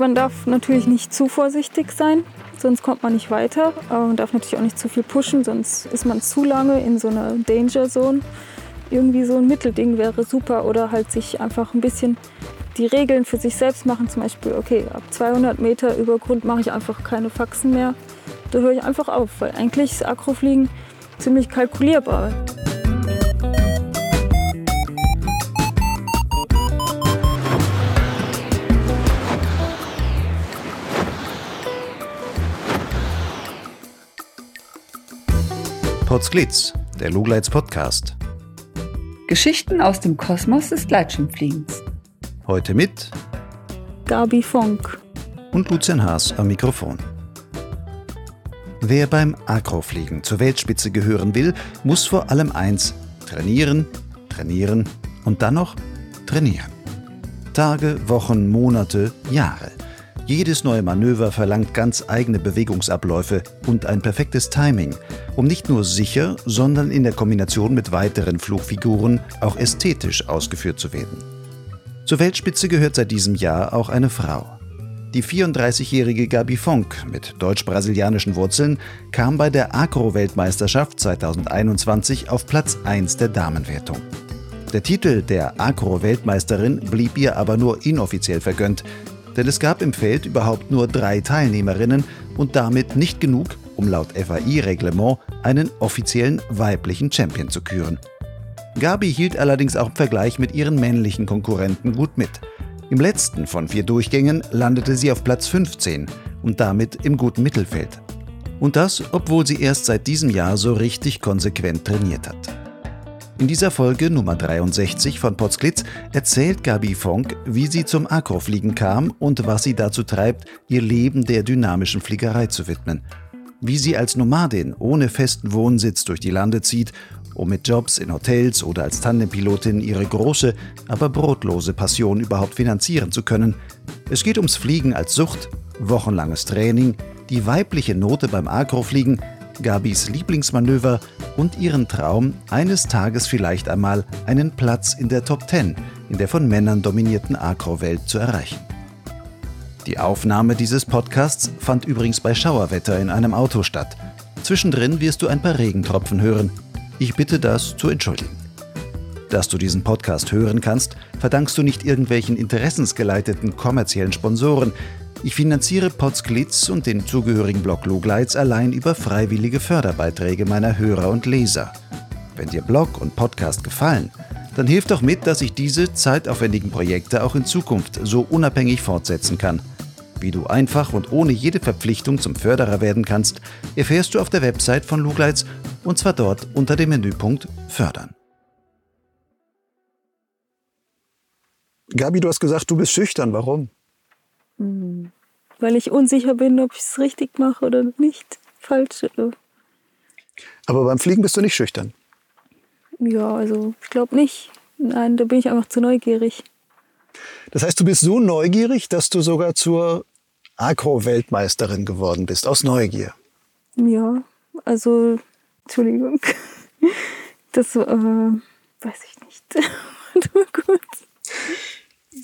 Man darf natürlich nicht zu vorsichtig sein, sonst kommt man nicht weiter. Man darf natürlich auch nicht zu viel pushen, sonst ist man zu lange in so einer Danger Zone. Irgendwie so ein Mittelding wäre super oder halt sich einfach ein bisschen die Regeln für sich selbst machen. Zum Beispiel, okay, ab 200 Meter über Grund mache ich einfach keine Faxen mehr. Da höre ich einfach auf, weil eigentlich ist Akrofliegen ziemlich kalkulierbar. Potsglitz, der Lugleits Podcast. Geschichten aus dem Kosmos des Gleitschirmfliegens. Heute mit Gabi Fonk und Lucian Haas am Mikrofon. Wer beim Akrofliegen zur Weltspitze gehören will, muss vor allem eins trainieren, trainieren und dann noch trainieren. Tage, Wochen, Monate, Jahre. Jedes neue Manöver verlangt ganz eigene Bewegungsabläufe und ein perfektes Timing, um nicht nur sicher, sondern in der Kombination mit weiteren Flugfiguren auch ästhetisch ausgeführt zu werden. Zur Weltspitze gehört seit diesem Jahr auch eine Frau. Die 34-jährige Gabi Fonk mit deutsch-brasilianischen Wurzeln kam bei der Acro-Weltmeisterschaft 2021 auf Platz 1 der Damenwertung. Der Titel der Acro-Weltmeisterin blieb ihr aber nur inoffiziell vergönnt, denn es gab im Feld überhaupt nur drei Teilnehmerinnen und damit nicht genug, um laut FAI-Reglement einen offiziellen weiblichen Champion zu küren. Gabi hielt allerdings auch im Vergleich mit ihren männlichen Konkurrenten gut mit. Im letzten von vier Durchgängen landete sie auf Platz 15 und damit im guten Mittelfeld. Und das, obwohl sie erst seit diesem Jahr so richtig konsequent trainiert hat. In dieser Folge Nummer 63 von Potsglitz erzählt Gabi Fonk, wie sie zum Akrofliegen kam und was sie dazu treibt, ihr Leben der dynamischen Fliegerei zu widmen. Wie sie als Nomadin ohne festen Wohnsitz durch die Lande zieht, um mit Jobs in Hotels oder als Tandempilotin ihre große, aber brotlose Passion überhaupt finanzieren zu können. Es geht ums Fliegen als Sucht, wochenlanges Training, die weibliche Note beim Akrofliegen, Gabis Lieblingsmanöver und ihren Traum, eines Tages vielleicht einmal einen Platz in der Top 10 in der von Männern dominierten Agro-Welt zu erreichen. Die Aufnahme dieses Podcasts fand übrigens bei Schauerwetter in einem Auto statt. Zwischendrin wirst du ein paar Regentropfen hören. Ich bitte das zu entschuldigen. Dass du diesen Podcast hören kannst, verdankst du nicht irgendwelchen interessensgeleiteten kommerziellen Sponsoren, ich finanziere Potsglitz und den zugehörigen Blog Lugleitz allein über freiwillige Förderbeiträge meiner Hörer und Leser. Wenn dir Blog und Podcast gefallen, dann hilf doch mit, dass ich diese zeitaufwendigen Projekte auch in Zukunft so unabhängig fortsetzen kann. Wie du einfach und ohne jede Verpflichtung zum Förderer werden kannst, erfährst du auf der Website von Lugleitz und zwar dort unter dem Menüpunkt Fördern. Gabi, du hast gesagt, du bist schüchtern. Warum? Hm. Weil ich unsicher bin, ob ich es richtig mache oder nicht. Falsch. Aber beim Fliegen bist du nicht schüchtern? Ja, also ich glaube nicht. Nein, da bin ich einfach zu neugierig. Das heißt, du bist so neugierig, dass du sogar zur Agro-Weltmeisterin geworden bist, aus Neugier. Ja, also, Entschuldigung. Das äh, weiß ich nicht.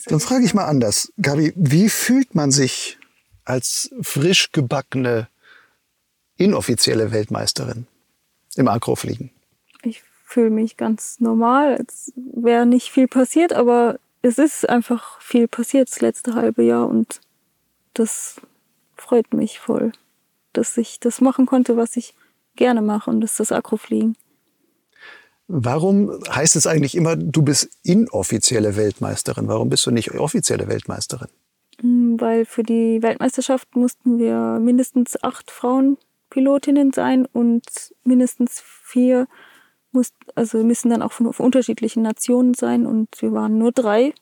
Dann frage ich mal anders. Gabi, wie fühlt man sich als frisch gebackene, inoffizielle Weltmeisterin im Akrofliegen? Ich fühle mich ganz normal, als wäre nicht viel passiert, aber es ist einfach viel passiert das letzte halbe Jahr und das freut mich voll, dass ich das machen konnte, was ich gerne mache und das ist das Akrofliegen. Warum heißt es eigentlich immer, du bist inoffizielle Weltmeisterin? Warum bist du nicht offizielle Weltmeisterin? Hm, weil für die Weltmeisterschaft mussten wir mindestens acht Frauenpilotinnen sein und mindestens vier muss, also müssen dann auch von unterschiedlichen Nationen sein und wir waren nur drei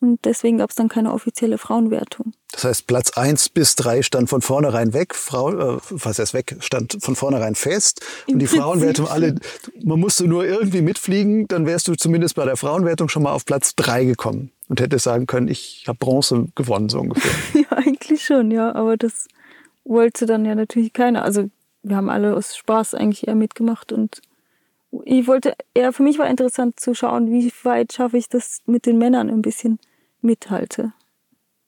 und deswegen gab es dann keine offizielle Frauenwertung. Das heißt, Platz 1 bis 3 stand von vornherein weg, Frau, äh, was heißt weg, stand von vornherein fest. Im und die Prinzip Frauenwertung alle, man musste nur irgendwie mitfliegen, dann wärst du zumindest bei der Frauenwertung schon mal auf Platz 3 gekommen und hättest sagen können, ich habe Bronze gewonnen, so ungefähr. ja, eigentlich schon, ja, aber das wollte dann ja natürlich keiner. Also wir haben alle aus Spaß eigentlich eher mitgemacht und ich wollte eher, für mich war interessant zu schauen, wie weit schaffe ich das mit den Männern ein bisschen mithalte.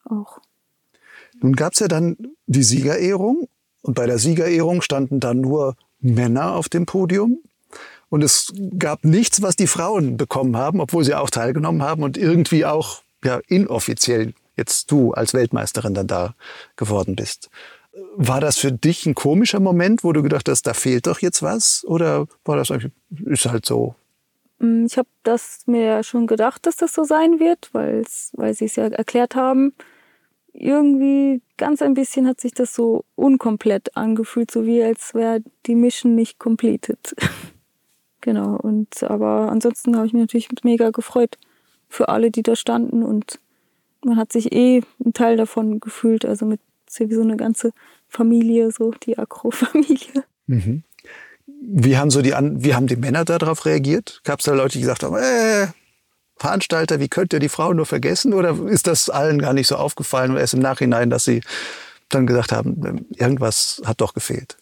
Auch. Nun gab es ja dann die Siegerehrung und bei der Siegerehrung standen dann nur Männer auf dem Podium. Und es gab nichts, was die Frauen bekommen haben, obwohl sie auch teilgenommen haben und irgendwie auch ja, inoffiziell jetzt du als Weltmeisterin dann da geworden bist. War das für dich ein komischer Moment, wo du gedacht hast, da fehlt doch jetzt was? Oder war das eigentlich, ist halt so? Mm, ich habe das mir schon gedacht, dass das so sein wird, weil sie es ja erklärt haben. Irgendwie ganz ein bisschen hat sich das so unkomplett angefühlt, so wie als wäre die Mission nicht completed. genau, und aber ansonsten habe ich mich natürlich mega gefreut für alle, die da standen und man hat sich eh ein Teil davon gefühlt, also mit wie so eine ganze Familie, so die Akro-Familie. Mhm. Wie haben so die, wie haben die Männer darauf reagiert? Gab es da Leute, die gesagt haben, äh, Veranstalter, wie könnt ihr die Frauen nur vergessen? Oder ist das allen gar nicht so aufgefallen und erst im Nachhinein, dass sie dann gesagt haben, irgendwas hat doch gefehlt?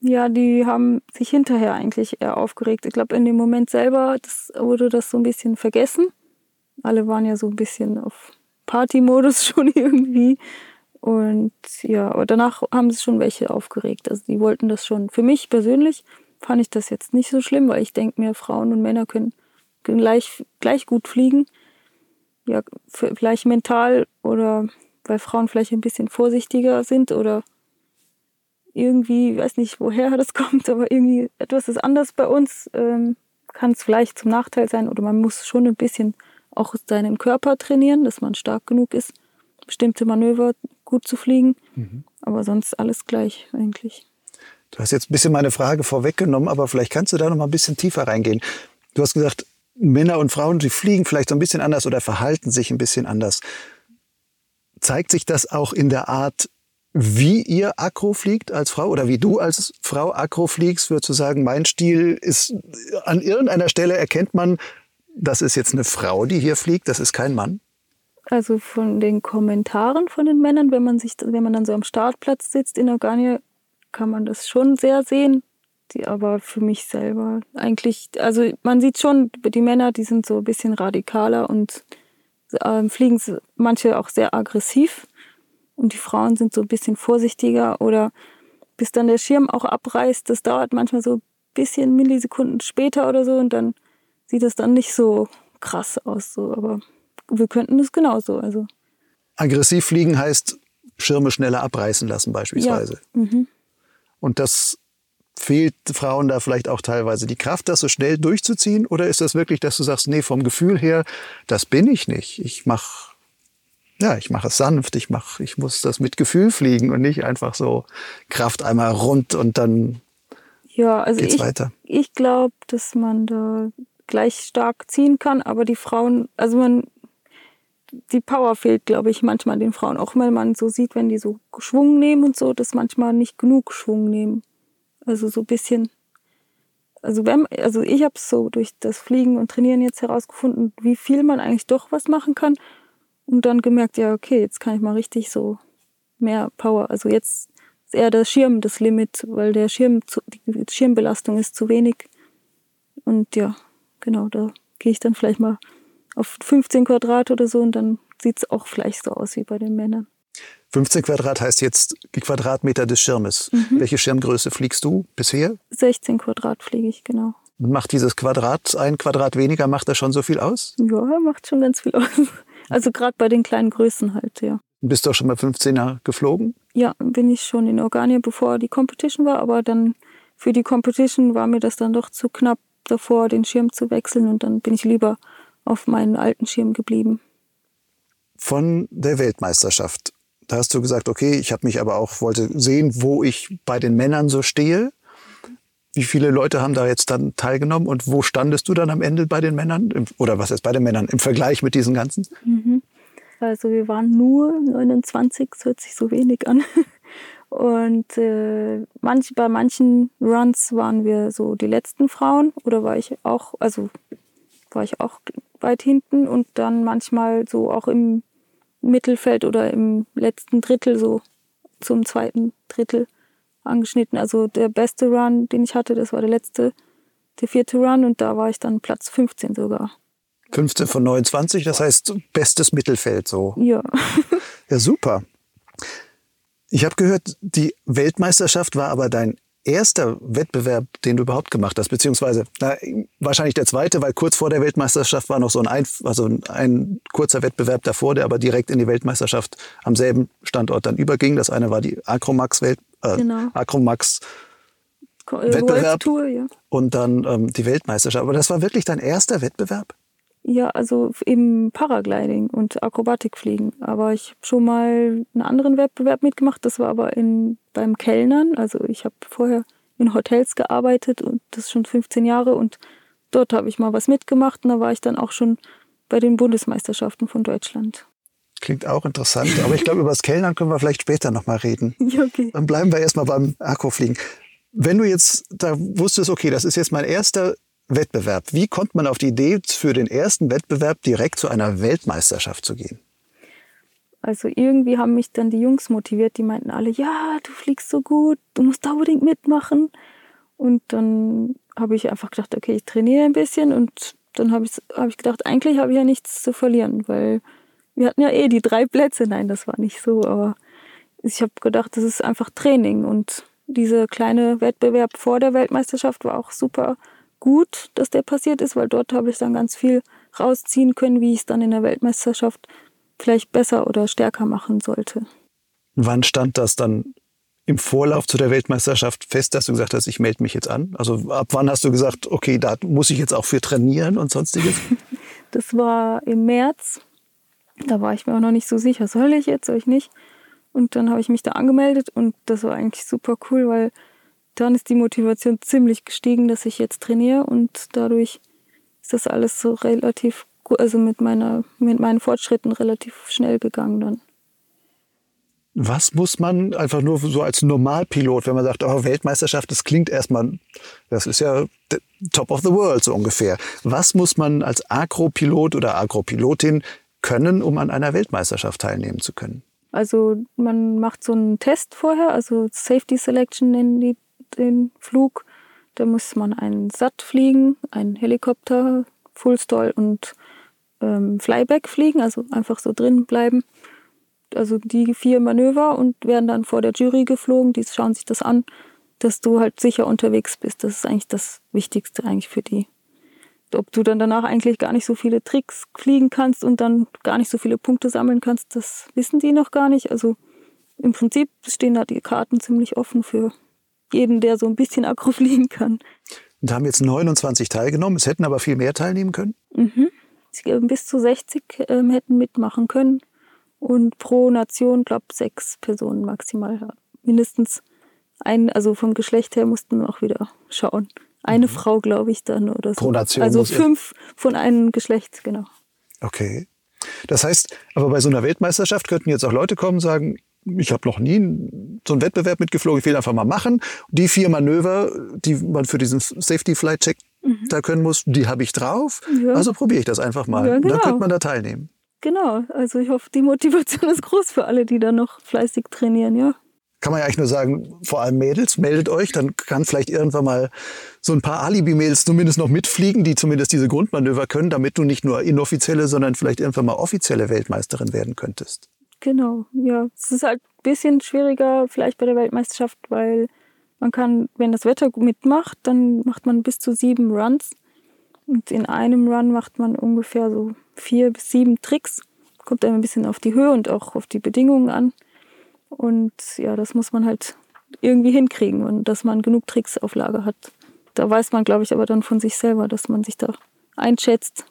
Ja, die haben sich hinterher eigentlich eher aufgeregt. Ich glaube, in dem Moment selber das, wurde das so ein bisschen vergessen. Alle waren ja so ein bisschen auf Partymodus schon irgendwie. Und ja, aber danach haben sich schon welche aufgeregt. Also die wollten das schon. Für mich persönlich fand ich das jetzt nicht so schlimm, weil ich denke mir, Frauen und Männer können gleich, gleich gut fliegen. Ja, vielleicht mental oder weil Frauen vielleicht ein bisschen vorsichtiger sind oder irgendwie, ich weiß nicht, woher das kommt, aber irgendwie etwas ist anders bei uns. Ähm, kann es vielleicht zum Nachteil sein oder man muss schon ein bisschen auch seinen Körper trainieren, dass man stark genug ist, bestimmte Manöver gut zu fliegen. Mhm. Aber sonst alles gleich eigentlich. Du hast jetzt ein bisschen meine Frage vorweggenommen, aber vielleicht kannst du da noch mal ein bisschen tiefer reingehen. Du hast gesagt, Männer und Frauen, die fliegen vielleicht so ein bisschen anders oder verhalten sich ein bisschen anders. Zeigt sich das auch in der Art, wie ihr Akro fliegt als Frau oder wie du als Frau Akro fliegst? Würdest du sagen, mein Stil ist an irgendeiner Stelle erkennt man, das ist jetzt eine Frau, die hier fliegt, das ist kein Mann? Also von den Kommentaren von den Männern, wenn man sich, wenn man dann so am Startplatz sitzt in Organia, kann man das schon sehr sehen. Die aber für mich selber eigentlich, also man sieht schon, die Männer, die sind so ein bisschen radikaler und äh, fliegen manche auch sehr aggressiv. Und die Frauen sind so ein bisschen vorsichtiger oder bis dann der Schirm auch abreißt, das dauert manchmal so ein bisschen Millisekunden später oder so und dann sieht es dann nicht so krass aus. So. Aber wir könnten es genauso. Also. Aggressiv fliegen heißt Schirme schneller abreißen lassen beispielsweise. Ja. Mhm. Und das fehlt Frauen da vielleicht auch teilweise die Kraft, das so schnell durchzuziehen? Oder ist das wirklich, dass du sagst, nee, vom Gefühl her, das bin ich nicht. Ich mache ja, ich mache es sanft, ich mach, ich muss das mit Gefühl fliegen und nicht einfach so Kraft einmal rund und dann ja, also geht's ich, weiter. Ich glaube, dass man da gleich stark ziehen kann, aber die Frauen, also man die Power fehlt, glaube ich, manchmal den Frauen. Auch wenn man so sieht, wenn die so Schwung nehmen und so, dass manchmal nicht genug Schwung nehmen. Also so ein bisschen. Also, wenn, also ich habe so durch das Fliegen und Trainieren jetzt herausgefunden, wie viel man eigentlich doch was machen kann. Und dann gemerkt, ja, okay, jetzt kann ich mal richtig so mehr Power. Also jetzt ist eher der Schirm das Limit, weil der Schirm, die Schirmbelastung ist zu wenig. Und ja, genau, da gehe ich dann vielleicht mal auf 15 Quadrat oder so und dann sieht es auch vielleicht so aus wie bei den Männern. 15 Quadrat heißt jetzt die Quadratmeter des Schirmes. Mhm. Welche Schirmgröße fliegst du bisher? 16 Quadrat fliege ich, genau. Und macht dieses Quadrat, ein Quadrat weniger, macht das schon so viel aus? Ja, macht schon ganz viel aus. Also gerade bei den kleinen Größen halt, ja. Bist du auch schon mal 15er geflogen? Ja, bin ich schon in Organia, bevor die Competition war, aber dann für die Competition war mir das dann doch zu knapp davor, den Schirm zu wechseln und dann bin ich lieber auf meinen alten Schirm geblieben. Von der Weltmeisterschaft. Da hast du gesagt, okay, ich habe mich aber auch wollte sehen, wo ich bei den Männern so stehe. Wie viele Leute haben da jetzt dann teilgenommen und wo standest du dann am Ende bei den Männern? Oder was ist bei den Männern im Vergleich mit diesen ganzen? Mhm. Also wir waren nur 29, das hört sich so wenig an. Und äh, manch, bei manchen Runs waren wir so die letzten Frauen oder war ich auch, also war ich auch weit hinten und dann manchmal so auch im Mittelfeld oder im letzten Drittel, so zum zweiten Drittel angeschnitten. Also der beste Run, den ich hatte, das war der letzte, der vierte Run und da war ich dann Platz 15 sogar. 15 von 29, das heißt bestes Mittelfeld so. Ja. ja, super. Ich habe gehört, die Weltmeisterschaft war aber dein erster Wettbewerb, den du überhaupt gemacht hast, beziehungsweise na, wahrscheinlich der zweite, weil kurz vor der Weltmeisterschaft war noch so ein, ein, also ein kurzer Wettbewerb davor, der aber direkt in die Weltmeisterschaft am selben Standort dann überging. Das eine war die Acromax Welt, äh, genau. Acromax äh, Wettbewerb Tour, ja. und dann ähm, die Weltmeisterschaft. Aber das war wirklich dein erster Wettbewerb? Ja, also im Paragliding und Akrobatikfliegen. Aber ich habe schon mal einen anderen Wettbewerb mitgemacht. Das war aber in, beim Kellnern. Also ich habe vorher in Hotels gearbeitet und das ist schon 15 Jahre. Und dort habe ich mal was mitgemacht. Und da war ich dann auch schon bei den Bundesmeisterschaften von Deutschland. Klingt auch interessant. Aber ich glaube, über das Kellnern können wir vielleicht später nochmal reden. Ja, okay. Dann bleiben wir erstmal beim Akrofliegen. Wenn du jetzt da wusstest, okay, das ist jetzt mein erster Wettbewerb. Wie kommt man auf die Idee, für den ersten Wettbewerb direkt zu einer Weltmeisterschaft zu gehen? Also irgendwie haben mich dann die Jungs motiviert, die meinten alle, ja, du fliegst so gut, du musst da unbedingt mitmachen. Und dann habe ich einfach gedacht, okay, ich trainiere ein bisschen und dann habe ich, hab ich gedacht, eigentlich habe ich ja nichts zu verlieren, weil wir hatten ja eh die drei Plätze. Nein, das war nicht so, aber ich habe gedacht, das ist einfach Training und dieser kleine Wettbewerb vor der Weltmeisterschaft war auch super gut, dass der passiert ist, weil dort habe ich dann ganz viel rausziehen können, wie ich es dann in der Weltmeisterschaft vielleicht besser oder stärker machen sollte. Wann stand das dann im Vorlauf zu der Weltmeisterschaft fest, dass du gesagt hast, ich melde mich jetzt an? Also ab wann hast du gesagt, okay, da muss ich jetzt auch für trainieren und sonstiges? Das war im März. Da war ich mir auch noch nicht so sicher, soll ich jetzt, soll ich nicht? Und dann habe ich mich da angemeldet und das war eigentlich super cool, weil dann ist die Motivation ziemlich gestiegen, dass ich jetzt trainiere und dadurch ist das alles so relativ gut, also mit, meiner, mit meinen Fortschritten relativ schnell gegangen dann. Was muss man einfach nur so als Normalpilot, wenn man sagt, oh, Weltmeisterschaft, das klingt erstmal, das ist ja top of the world so ungefähr. Was muss man als Agropilot oder Agropilotin können, um an einer Weltmeisterschaft teilnehmen zu können? Also man macht so einen Test vorher, also Safety Selection nennen die den Flug. Da muss man einen SAT fliegen, einen Helikopter, Fullstall und ähm, Flyback fliegen, also einfach so drin bleiben. Also die vier Manöver und werden dann vor der Jury geflogen. Die schauen sich das an, dass du halt sicher unterwegs bist. Das ist eigentlich das Wichtigste eigentlich für die. Ob du dann danach eigentlich gar nicht so viele Tricks fliegen kannst und dann gar nicht so viele Punkte sammeln kannst, das wissen die noch gar nicht. Also im Prinzip stehen da die Karten ziemlich offen für jeden, der so ein bisschen Akro fliegen kann. Und haben jetzt 29 teilgenommen. Es hätten aber viel mehr teilnehmen können? Mhm. Bis zu 60 ähm, hätten mitmachen können. Und pro Nation, glaube ich, sechs Personen maximal. Mindestens ein, also vom Geschlecht her mussten wir auch wieder schauen. Eine mhm. Frau, glaube ich, dann oder so. Pro Nation. Also fünf von einem Geschlecht, genau. Okay. Das heißt, aber bei so einer Weltmeisterschaft könnten jetzt auch Leute kommen und sagen, ich habe noch nie so einen Wettbewerb mitgeflogen, ich will einfach mal machen. Die vier Manöver, die man für diesen Safety Flight Check mhm. da können muss, die habe ich drauf. Ja. Also probiere ich das einfach mal. Ja, genau. Dann könnte man da teilnehmen. Genau, also ich hoffe, die Motivation ist groß für alle, die da noch fleißig trainieren, ja. Kann man ja eigentlich nur sagen, vor allem Mädels, meldet euch, dann kann vielleicht irgendwann mal so ein paar Alibi-Mädels zumindest noch mitfliegen, die zumindest diese Grundmanöver können, damit du nicht nur inoffizielle, sondern vielleicht irgendwann mal offizielle Weltmeisterin werden könntest. Genau, ja. Es ist halt ein bisschen schwieriger vielleicht bei der Weltmeisterschaft, weil man kann, wenn das Wetter mitmacht, dann macht man bis zu sieben Runs. Und in einem Run macht man ungefähr so vier bis sieben Tricks. Kommt dann ein bisschen auf die Höhe und auch auf die Bedingungen an. Und ja, das muss man halt irgendwie hinkriegen und dass man genug Tricks auf Lager hat. Da weiß man, glaube ich, aber dann von sich selber, dass man sich da einschätzt.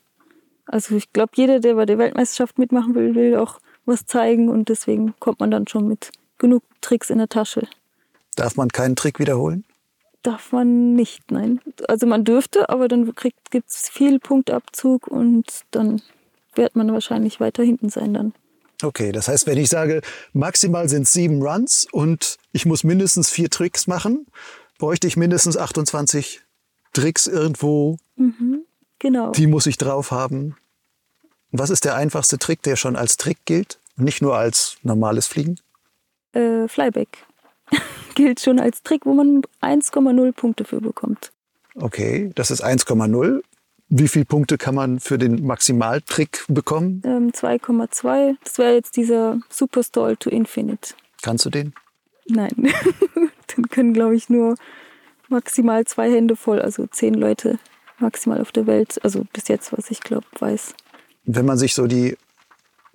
Also ich glaube, jeder, der bei der Weltmeisterschaft mitmachen will, will auch was zeigen und deswegen kommt man dann schon mit genug Tricks in der Tasche. Darf man keinen Trick wiederholen? Darf man nicht, nein. Also man dürfte, aber dann gibt es viel Punktabzug und dann wird man wahrscheinlich weiter hinten sein dann. Okay, das heißt, wenn ich sage, maximal sind es sieben Runs und ich muss mindestens vier Tricks machen, bräuchte ich mindestens 28 Tricks irgendwo. Mhm, genau. Die muss ich drauf haben. Was ist der einfachste Trick, der schon als Trick gilt, nicht nur als normales Fliegen? Äh, Flyback gilt schon als Trick, wo man 1,0 Punkte für bekommt. Okay, das ist 1,0. Wie viele Punkte kann man für den Maximaltrick bekommen? Ähm, 2,2. Das wäre jetzt dieser Superstall to Infinite. Kannst du den? Nein, dann können, glaube ich, nur maximal zwei Hände voll, also zehn Leute maximal auf der Welt. Also bis jetzt, was ich glaube, weiß. Wenn man sich so die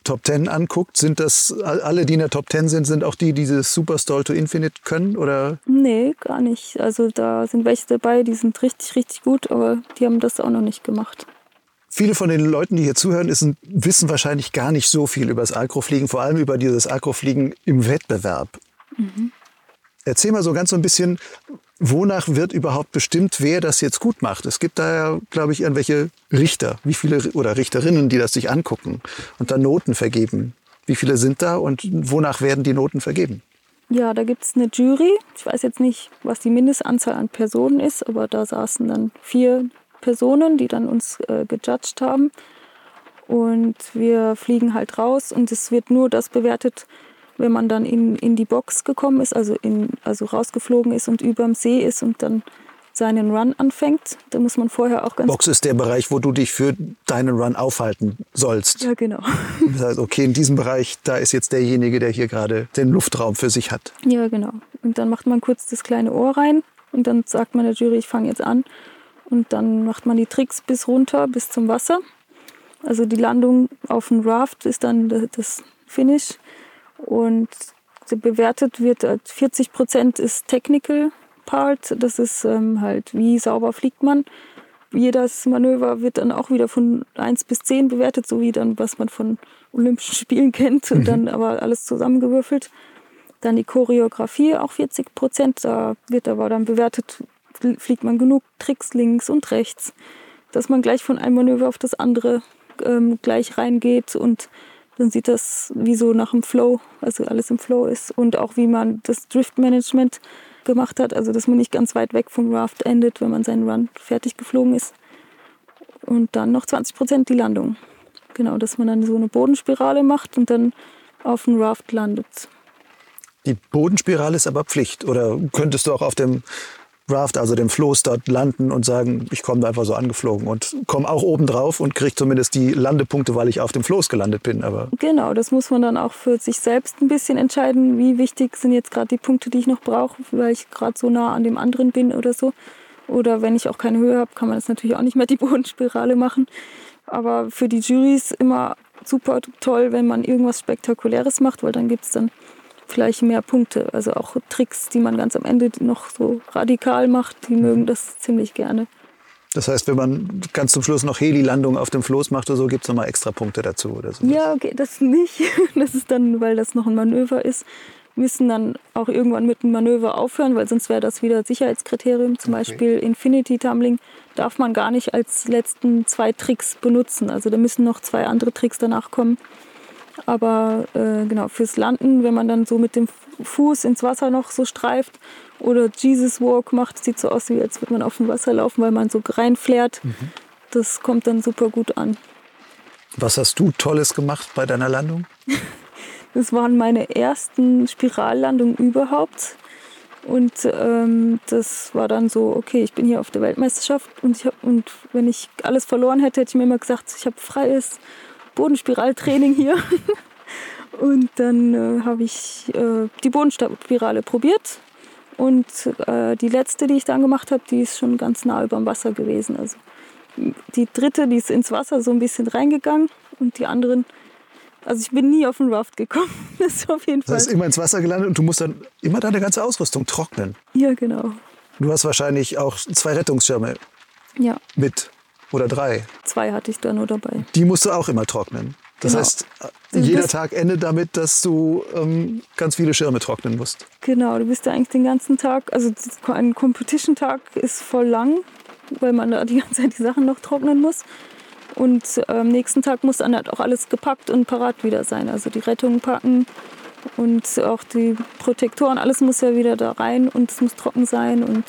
Top Ten anguckt, sind das alle, die in der Top Ten sind, sind auch die, die dieses Superstall to Infinite können? Oder? Nee, gar nicht. Also da sind welche dabei, die sind richtig, richtig gut, aber die haben das auch noch nicht gemacht. Viele von den Leuten, die hier zuhören, ist, wissen wahrscheinlich gar nicht so viel über das Akrofliegen, vor allem über dieses Akrofliegen im Wettbewerb. Mhm. Erzähl mal so ganz so ein bisschen, wonach wird überhaupt bestimmt, wer das jetzt gut macht? Es gibt da ja, glaube ich, irgendwelche Richter, wie viele oder Richterinnen, die das sich angucken und dann Noten vergeben. Wie viele sind da und wonach werden die Noten vergeben? Ja, da gibt es eine Jury. Ich weiß jetzt nicht, was die Mindestanzahl an Personen ist, aber da saßen dann vier Personen, die dann uns äh, gejudged haben. Und wir fliegen halt raus und es wird nur das bewertet, wenn man dann in, in die Box gekommen ist, also, in, also rausgeflogen ist und über dem See ist und dann seinen Run anfängt. Da muss man vorher auch ganz. Box ist der Bereich, wo du dich für deinen Run aufhalten sollst. Ja, genau. Das heißt, okay, in diesem Bereich, da ist jetzt derjenige, der hier gerade den Luftraum für sich hat. Ja, genau. Und dann macht man kurz das kleine Ohr rein und dann sagt man der Jury, ich fange jetzt an. Und dann macht man die Tricks bis runter, bis zum Wasser. Also die Landung auf dem Raft ist dann das Finish. Und bewertet wird 40 äh, Prozent ist Technical Part. Das ist ähm, halt, wie sauber fliegt man. Jedes Manöver wird dann auch wieder von 1 bis 10 bewertet, so wie dann, was man von Olympischen Spielen kennt. Und dann aber alles zusammengewürfelt. Dann die Choreografie, auch 40 Prozent. Da wird aber dann bewertet, fliegt man genug Tricks links und rechts, dass man gleich von einem Manöver auf das andere ähm, gleich reingeht und dann sieht das wie so nach dem Flow, also alles im Flow ist und auch wie man das Drift-Management gemacht hat, also dass man nicht ganz weit weg vom Raft endet, wenn man seinen Run fertig geflogen ist. Und dann noch 20 Prozent die Landung. Genau, dass man dann so eine Bodenspirale macht und dann auf dem Raft landet. Die Bodenspirale ist aber Pflicht. Oder könntest du auch auf dem Raft, also dem Floß dort landen und sagen, ich komme da einfach so angeflogen und komme auch oben drauf und kriege zumindest die Landepunkte, weil ich auf dem Floß gelandet bin. Aber genau, das muss man dann auch für sich selbst ein bisschen entscheiden, wie wichtig sind jetzt gerade die Punkte, die ich noch brauche, weil ich gerade so nah an dem anderen bin oder so. Oder wenn ich auch keine Höhe habe, kann man das natürlich auch nicht mehr die Bodenspirale machen. Aber für die Juries immer super toll, wenn man irgendwas Spektakuläres macht, weil dann gibt es dann vielleicht mehr Punkte. Also auch Tricks, die man ganz am Ende noch so radikal macht, die mhm. mögen das ziemlich gerne. Das heißt, wenn man ganz zum Schluss noch Heli-Landung auf dem Floß macht oder so, gibt es nochmal extra Punkte dazu oder so? Ja, okay, das nicht. Das ist dann, weil das noch ein Manöver ist, müssen dann auch irgendwann mit dem Manöver aufhören, weil sonst wäre das wieder Sicherheitskriterium. Zum okay. Beispiel Infinity Tumbling darf man gar nicht als letzten zwei Tricks benutzen. Also da müssen noch zwei andere Tricks danach kommen. Aber äh, genau, fürs Landen, wenn man dann so mit dem Fuß ins Wasser noch so streift oder Jesus Walk macht, sieht so aus, wie als würde man auf dem Wasser laufen, weil man so reinflärt. Mhm. Das kommt dann super gut an. Was hast du Tolles gemacht bei deiner Landung? das waren meine ersten Spirallandungen überhaupt. Und ähm, das war dann so, okay, ich bin hier auf der Weltmeisterschaft und, ich hab, und wenn ich alles verloren hätte, hätte ich mir immer gesagt, ich habe freies Bodenspiraltraining hier. Und dann äh, habe ich äh, die Bodenspirale probiert. Und äh, die letzte, die ich dann gemacht habe, die ist schon ganz nah über dem Wasser gewesen. Also die dritte, die ist ins Wasser so ein bisschen reingegangen. Und die anderen, also ich bin nie auf den Raft gekommen. Das ist auf jeden Fall. Das ist immer ins Wasser gelandet und du musst dann immer deine ganze Ausrüstung trocknen. Ja, genau. Du hast wahrscheinlich auch zwei Rettungsschirme ja. mit. Oder drei? Zwei hatte ich da nur dabei. Die musst du auch immer trocknen. Das genau. heißt, jeder Tag endet damit, dass du ähm, ganz viele Schirme trocknen musst. Genau, du bist ja eigentlich den ganzen Tag, also ein Competition-Tag ist voll lang, weil man da die ganze Zeit die Sachen noch trocknen muss. Und am nächsten Tag muss dann halt auch alles gepackt und parat wieder sein. Also die Rettung packen und auch die Protektoren, alles muss ja wieder da rein und es muss trocken sein und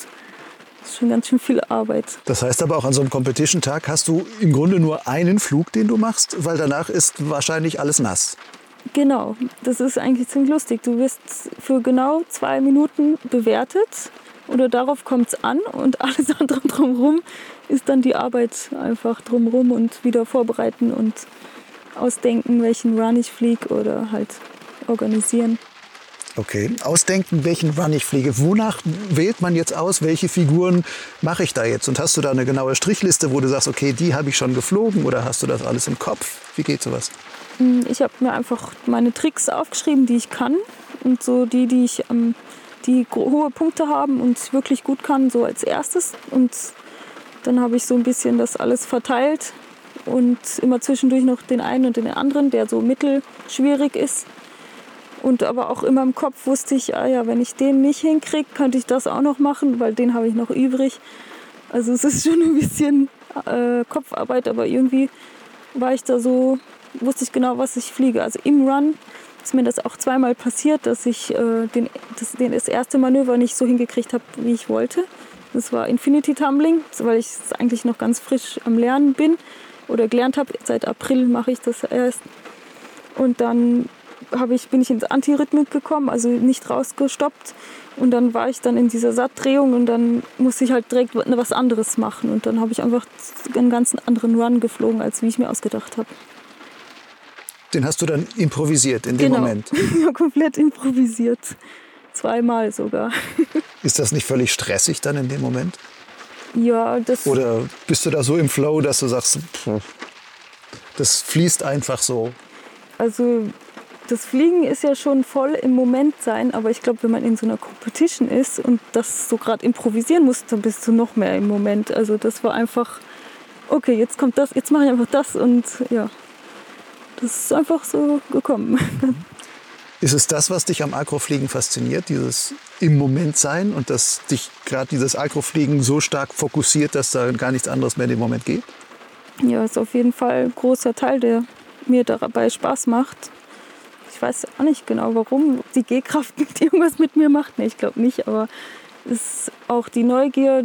das ist schon ganz schön viel Arbeit. Das heißt aber auch an so einem Competition-Tag hast du im Grunde nur einen Flug, den du machst, weil danach ist wahrscheinlich alles nass. Genau, das ist eigentlich ziemlich lustig. Du wirst für genau zwei Minuten bewertet oder darauf kommt es an und alles andere drumherum ist dann die Arbeit einfach drumherum und wieder vorbereiten und ausdenken, welchen Run ich fliege oder halt organisieren. Okay, ausdenken, welchen Run ich fliege. Wonach wählt man jetzt aus, welche Figuren mache ich da jetzt? Und hast du da eine genaue Strichliste, wo du sagst, okay, die habe ich schon geflogen oder hast du das alles im Kopf? Wie geht sowas? Hm, ich habe mir einfach meine Tricks aufgeschrieben, die ich kann und so die, die ich ähm, die hohe Punkte haben und wirklich gut kann, so als erstes. Und dann habe ich so ein bisschen das alles verteilt und immer zwischendurch noch den einen und den anderen, der so mittelschwierig ist. Und aber auch immer im Kopf wusste ich, ah ja, wenn ich den nicht hinkriege, könnte ich das auch noch machen, weil den habe ich noch übrig. Also es ist schon ein bisschen äh, Kopfarbeit, aber irgendwie war ich da so, wusste ich genau, was ich fliege. Also im Run ist mir das auch zweimal passiert, dass ich äh, den, das, den, das erste Manöver nicht so hingekriegt habe, wie ich wollte. Das war Infinity Tumbling, weil ich eigentlich noch ganz frisch am Lernen bin oder gelernt habe. Seit April mache ich das erst. Und dann ich, bin ich ins Antirhythmik gekommen, also nicht rausgestoppt. Und dann war ich dann in dieser Sattdrehung und dann musste ich halt direkt was anderes machen. Und dann habe ich einfach einen ganz anderen Run geflogen, als wie ich mir ausgedacht habe. Den hast du dann improvisiert in dem genau. Moment? ja, komplett improvisiert. Zweimal sogar. Ist das nicht völlig stressig dann in dem Moment? Ja, das. Oder bist du da so im Flow, dass du sagst, pff, das fließt einfach so? Also das Fliegen ist ja schon voll im Moment sein, aber ich glaube, wenn man in so einer Competition ist und das so gerade improvisieren muss, dann bist du noch mehr im Moment. Also das war einfach, okay, jetzt kommt das, jetzt mache ich einfach das und ja, das ist einfach so gekommen. Ist es das, was dich am Akrofliegen fasziniert, dieses im Moment sein und dass dich gerade dieses Akrofliegen so stark fokussiert, dass da gar nichts anderes mehr in dem Moment geht? Ja, ist auf jeden Fall ein großer Teil, der mir dabei Spaß macht. Ich weiß auch nicht genau, warum die G-Kraft irgendwas mit mir macht. Nee, ich glaube nicht, aber es ist auch die Neugier,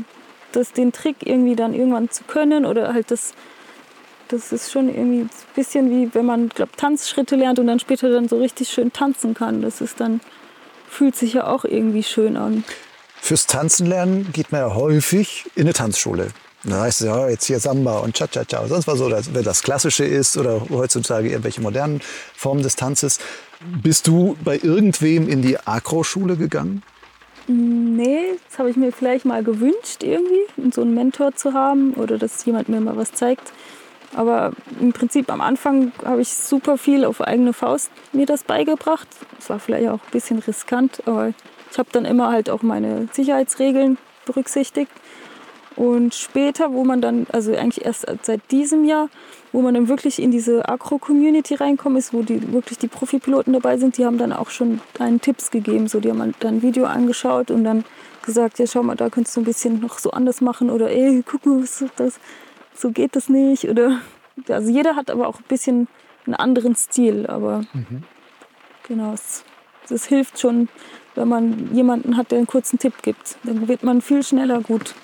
das, den Trick irgendwie dann irgendwann zu können oder halt das, das ist schon irgendwie ein bisschen wie wenn man, glaube Tanzschritte lernt und dann später dann so richtig schön tanzen kann. Das ist dann, fühlt sich ja auch irgendwie schön an. Fürs Tanzen lernen geht man ja häufig in eine Tanzschule. Da heißt es ja, jetzt hier Samba und Cha-Cha-Cha. Sonst war so, wenn das Klassische ist oder heutzutage irgendwelche modernen Formen des Tanzes. Bist du bei irgendwem in die Akro-Schule gegangen? Nee, das habe ich mir vielleicht mal gewünscht, irgendwie, so einen Mentor zu haben oder dass jemand mir mal was zeigt. Aber im Prinzip am Anfang habe ich super viel auf eigene Faust mir das beigebracht. Es war vielleicht auch ein bisschen riskant, aber ich habe dann immer halt auch meine Sicherheitsregeln berücksichtigt. Und später, wo man dann, also eigentlich erst seit diesem Jahr, wo man dann wirklich in diese Agro-Community reinkommt, ist, wo die wirklich die Profipiloten dabei sind, die haben dann auch schon einen Tipps gegeben. So, die haben dann ein Video angeschaut und dann gesagt, ja schau mal, da könntest du ein bisschen noch so anders machen oder ey, guck mal, was ist das? So geht das nicht. Oder also jeder hat aber auch ein bisschen einen anderen Stil, aber mhm. genau, es, das hilft schon, wenn man jemanden hat, der einen kurzen Tipp gibt. Dann wird man viel schneller gut.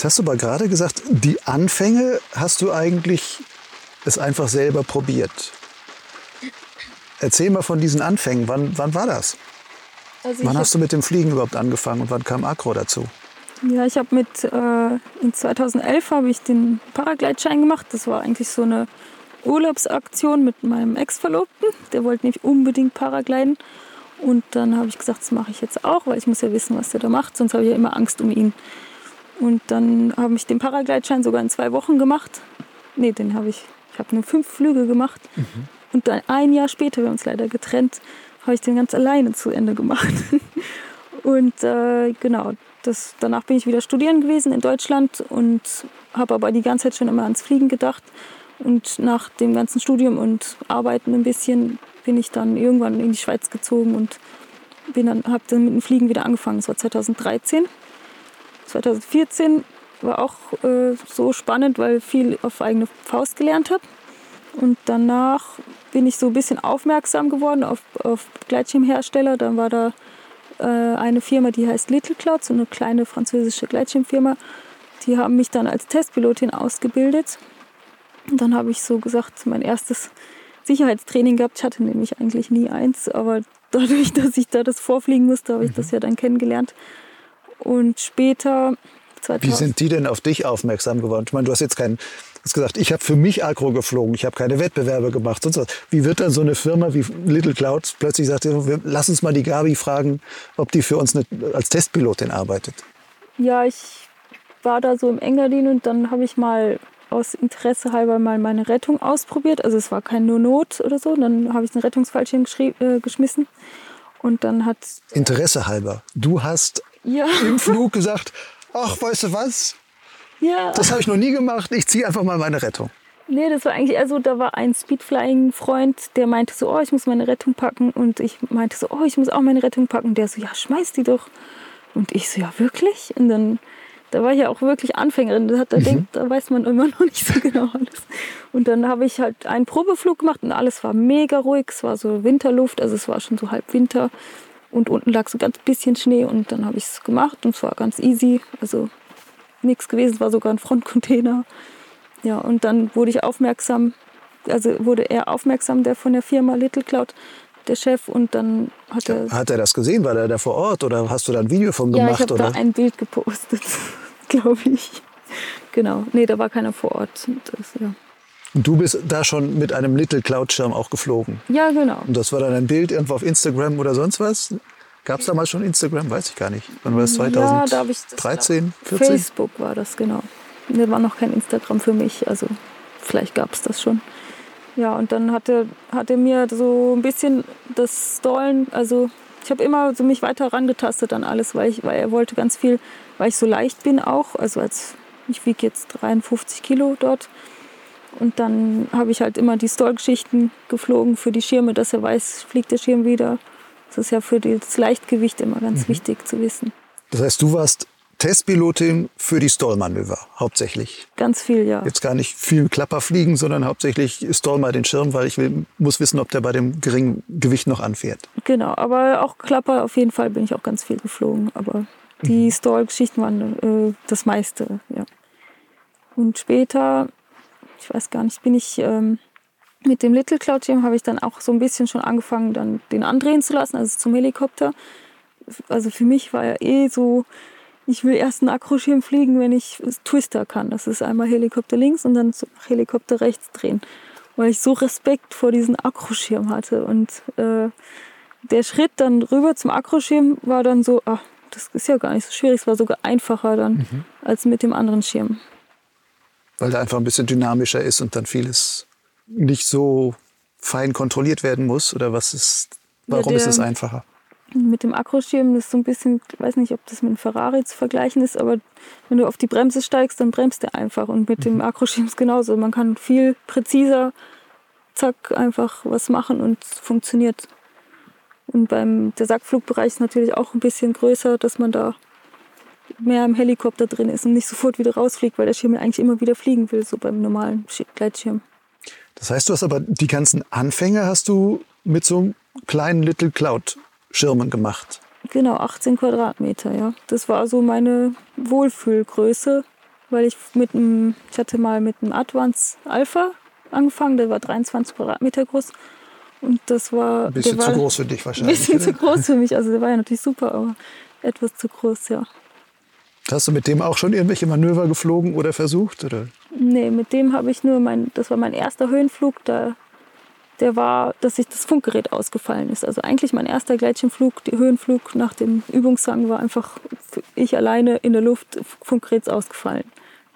Jetzt hast du aber gerade gesagt, die Anfänge hast du eigentlich es einfach selber probiert. Erzähl mal von diesen Anfängen. Wann, wann war das? Also wann hast du mit dem Fliegen überhaupt angefangen und wann kam Akro dazu? Ja, ich habe mit äh, in 2011 habe ich den Paragleitschein gemacht. Das war eigentlich so eine Urlaubsaktion mit meinem Ex-Verlobten. Der wollte nämlich unbedingt Paragliden. Und dann habe ich gesagt, das mache ich jetzt auch, weil ich muss ja wissen, was der da macht. Sonst habe ich ja immer Angst um ihn. Und dann habe ich den Paragleitschein sogar in zwei Wochen gemacht. Nee, den habe ich, ich habe nur fünf Flüge gemacht. Mhm. Und dann ein Jahr später, wir haben uns leider getrennt, habe ich den ganz alleine zu Ende gemacht. und äh, genau, das, danach bin ich wieder studieren gewesen in Deutschland und habe aber die ganze Zeit schon immer ans Fliegen gedacht. Und nach dem ganzen Studium und Arbeiten ein bisschen bin ich dann irgendwann in die Schweiz gezogen und dann, habe dann mit dem Fliegen wieder angefangen. Das war 2013. 2014 war auch äh, so spannend, weil ich viel auf eigene Faust gelernt habe. Und danach bin ich so ein bisschen aufmerksam geworden auf, auf Gleitschirmhersteller. Dann war da äh, eine Firma, die heißt Little Cloud, so eine kleine französische Gleitschirmfirma. Die haben mich dann als Testpilotin ausgebildet. Und dann habe ich so gesagt, mein erstes Sicherheitstraining gehabt. Ich hatte nämlich eigentlich nie eins, aber dadurch, dass ich da das vorfliegen musste, habe ich mhm. das ja dann kennengelernt. Und später. 2000 Wie sind die denn auf dich aufmerksam geworden? Ich meine, du hast jetzt kein hast gesagt, ich habe für mich Agro geflogen, ich habe keine Wettbewerbe gemacht, sonst was. Wie wird dann so eine Firma wie Little Cloud plötzlich sagt, lass uns mal die Gabi fragen, ob die für uns eine, als Testpilotin arbeitet? Ja, ich war da so im Engadin und dann habe ich mal aus Interesse halber mal meine Rettung ausprobiert. Also es war kein nur Not oder so. Dann habe ich einen Rettungsfallschirm äh, geschmissen und dann hat Interesse halber. Du hast ja. im Flug gesagt, ach, weißt du was? Ja. Das habe ich noch nie gemacht. Ich ziehe einfach mal meine Rettung. Nee, das war eigentlich, also da war ein Speedflying-Freund, der meinte so, oh, ich muss meine Rettung packen. Und ich meinte so, oh, ich muss auch meine Rettung packen. Der so, ja, schmeiß die doch. Und ich so, ja, wirklich? Und dann, da war ich ja auch wirklich Anfängerin. Da, hat, da, mhm. denkt, da weiß man immer noch nicht so genau alles. Und dann habe ich halt einen Probeflug gemacht und alles war mega ruhig. Es war so Winterluft, also es war schon so halb Winter. Und unten lag so ganz bisschen Schnee und dann habe ich es gemacht und es war ganz easy. Also nichts gewesen, es war sogar ein Frontcontainer. Ja, und dann wurde ich aufmerksam, also wurde er aufmerksam, der von der Firma Little Cloud, der Chef, und dann hat er. Hat er das gesehen? War er da vor Ort oder hast du da ein Video von gemacht? Ja, ich habe da ein Bild gepostet, glaube ich. Genau, nee, da war keiner vor Ort. Das, ja. Und du bist da schon mit einem Little Cloud Schirm auch geflogen? Ja, genau. Und das war dann ein Bild irgendwo auf Instagram oder sonst was? Gab es damals schon Instagram? Weiß ich gar nicht. Wann war das? 2013, ja, 14? Facebook war das, genau. Da war noch kein Instagram für mich, also vielleicht gab es das schon. Ja, und dann hatte, hatte mir so ein bisschen das Stallen, also ich habe immer so mich weiter herangetastet an alles, weil, ich, weil er wollte ganz viel, weil ich so leicht bin auch, also als ich wiege jetzt 53 Kilo dort. Und dann habe ich halt immer die Stall-Geschichten geflogen für die Schirme, dass er weiß, fliegt der Schirm wieder. Das ist ja für das Leichtgewicht immer ganz mhm. wichtig zu wissen. Das heißt, du warst Testpilotin für die Stallmanöver hauptsächlich. Ganz viel, ja. Jetzt gar nicht viel Klapper fliegen, sondern hauptsächlich Stall mal den Schirm, weil ich will, muss wissen, ob der bei dem geringen Gewicht noch anfährt. Genau, aber auch Klapper auf jeden Fall bin ich auch ganz viel geflogen. Aber die mhm. Stall-Geschichten waren äh, das meiste, ja. Und später, ich weiß gar nicht, bin ich ähm, mit dem Little Cloud Schirm habe ich dann auch so ein bisschen schon angefangen, dann den andrehen zu lassen, also zum Helikopter. Also für mich war ja eh so, ich will erst einen Akroschirm fliegen, wenn ich Twister kann. Das ist einmal Helikopter links und dann Helikopter rechts drehen. Weil ich so Respekt vor diesem Akroschirm hatte. Und äh, der Schritt dann rüber zum Akroschirm war dann so, ach, das ist ja gar nicht so schwierig. Es war sogar einfacher dann mhm. als mit dem anderen Schirm. Weil der einfach ein bisschen dynamischer ist und dann vieles nicht so fein kontrolliert werden muss? Oder was ist, warum ja, ist es einfacher? Mit dem Akkuschirm, das ist so ein bisschen, ich weiß nicht, ob das mit einem Ferrari zu vergleichen ist, aber wenn du auf die Bremse steigst, dann bremst der einfach. Und mit mhm. dem Akkuschirm ist genauso. Man kann viel präziser, zack, einfach was machen und es funktioniert. Und beim der Sackflugbereich ist natürlich auch ein bisschen größer, dass man da mehr im Helikopter drin ist und nicht sofort wieder rausfliegt, weil der Schirm eigentlich immer wieder fliegen will, so beim normalen Gleitschirm. Das heißt, du hast aber die ganzen Anfänge hast du mit so einem kleinen Little Cloud Schirmen gemacht. Genau, 18 Quadratmeter, ja. Das war so meine Wohlfühlgröße, weil ich mit einem, ich hatte mal mit einem Advance Alpha angefangen, der war 23 Quadratmeter groß. Und das war. Ein bisschen zu groß für dich wahrscheinlich. Ein bisschen zu groß für mich. Also der war ja natürlich super, aber etwas zu groß, ja. Hast du mit dem auch schon irgendwelche Manöver geflogen oder versucht? Oder? Nee, mit dem habe ich nur mein, das war mein erster Höhenflug. Da der war, dass sich das Funkgerät ausgefallen ist. Also eigentlich mein erster Gleitschirmflug, der Höhenflug nach dem Übungshang war einfach ich alleine in der Luft, Funkgerät ausgefallen.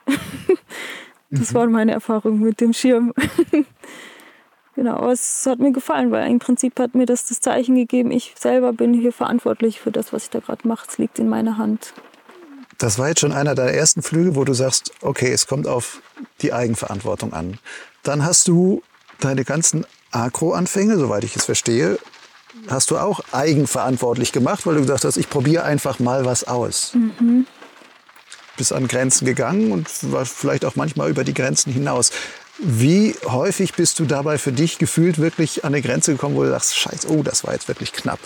das mhm. war meine Erfahrung mit dem Schirm. genau, aber es hat mir gefallen, weil im Prinzip hat mir das das Zeichen gegeben, ich selber bin hier verantwortlich für das, was ich da gerade mache. Es liegt in meiner Hand. Das war jetzt schon einer deiner ersten Flüge, wo du sagst, okay, es kommt auf die Eigenverantwortung an. Dann hast du deine ganzen Agro-Anfänge, soweit ich es verstehe, hast du auch eigenverantwortlich gemacht, weil du gesagt hast, ich probiere einfach mal was aus. Mhm. Bist an Grenzen gegangen und war vielleicht auch manchmal über die Grenzen hinaus. Wie häufig bist du dabei für dich gefühlt wirklich an eine Grenze gekommen, wo du sagst, scheiße, oh, das war jetzt wirklich knapp?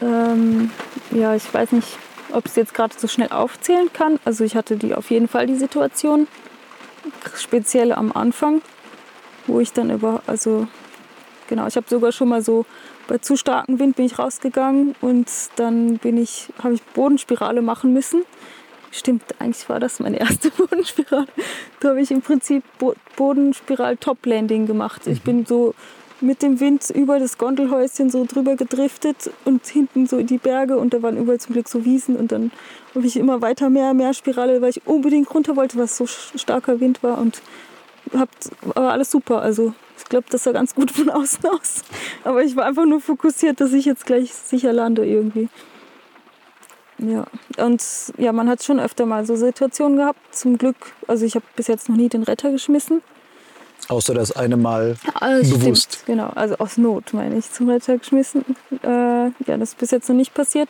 Ähm, ja, ich weiß nicht, ob ich es jetzt gerade so schnell aufzählen kann. Also ich hatte die auf jeden Fall die Situation, speziell am Anfang wo ich dann über, also genau, ich habe sogar schon mal so bei zu starkem Wind bin ich rausgegangen und dann bin ich, habe ich Bodenspirale machen müssen. stimmt, eigentlich war das meine erste Bodenspirale. Da habe ich im Prinzip Bo Bodenspiral Top Landing gemacht. Ich bin so mit dem Wind über das Gondelhäuschen so drüber gedriftet und hinten so in die Berge und da waren überall zum Glück so Wiesen und dann habe ich immer weiter mehr, mehr Spirale, weil ich unbedingt runter wollte, was so starker Wind war und hab, war alles super. Also ich glaube, das sah ganz gut von außen aus. Aber ich war einfach nur fokussiert, dass ich jetzt gleich sicher lande irgendwie. Ja, und ja, man hat schon öfter mal so Situationen gehabt. Zum Glück, also ich habe bis jetzt noch nie den Retter geschmissen. Außer das eine Mal also bewusst. Stimmt, genau, also aus Not meine ich zum Retter geschmissen. Äh, ja, das ist bis jetzt noch nicht passiert.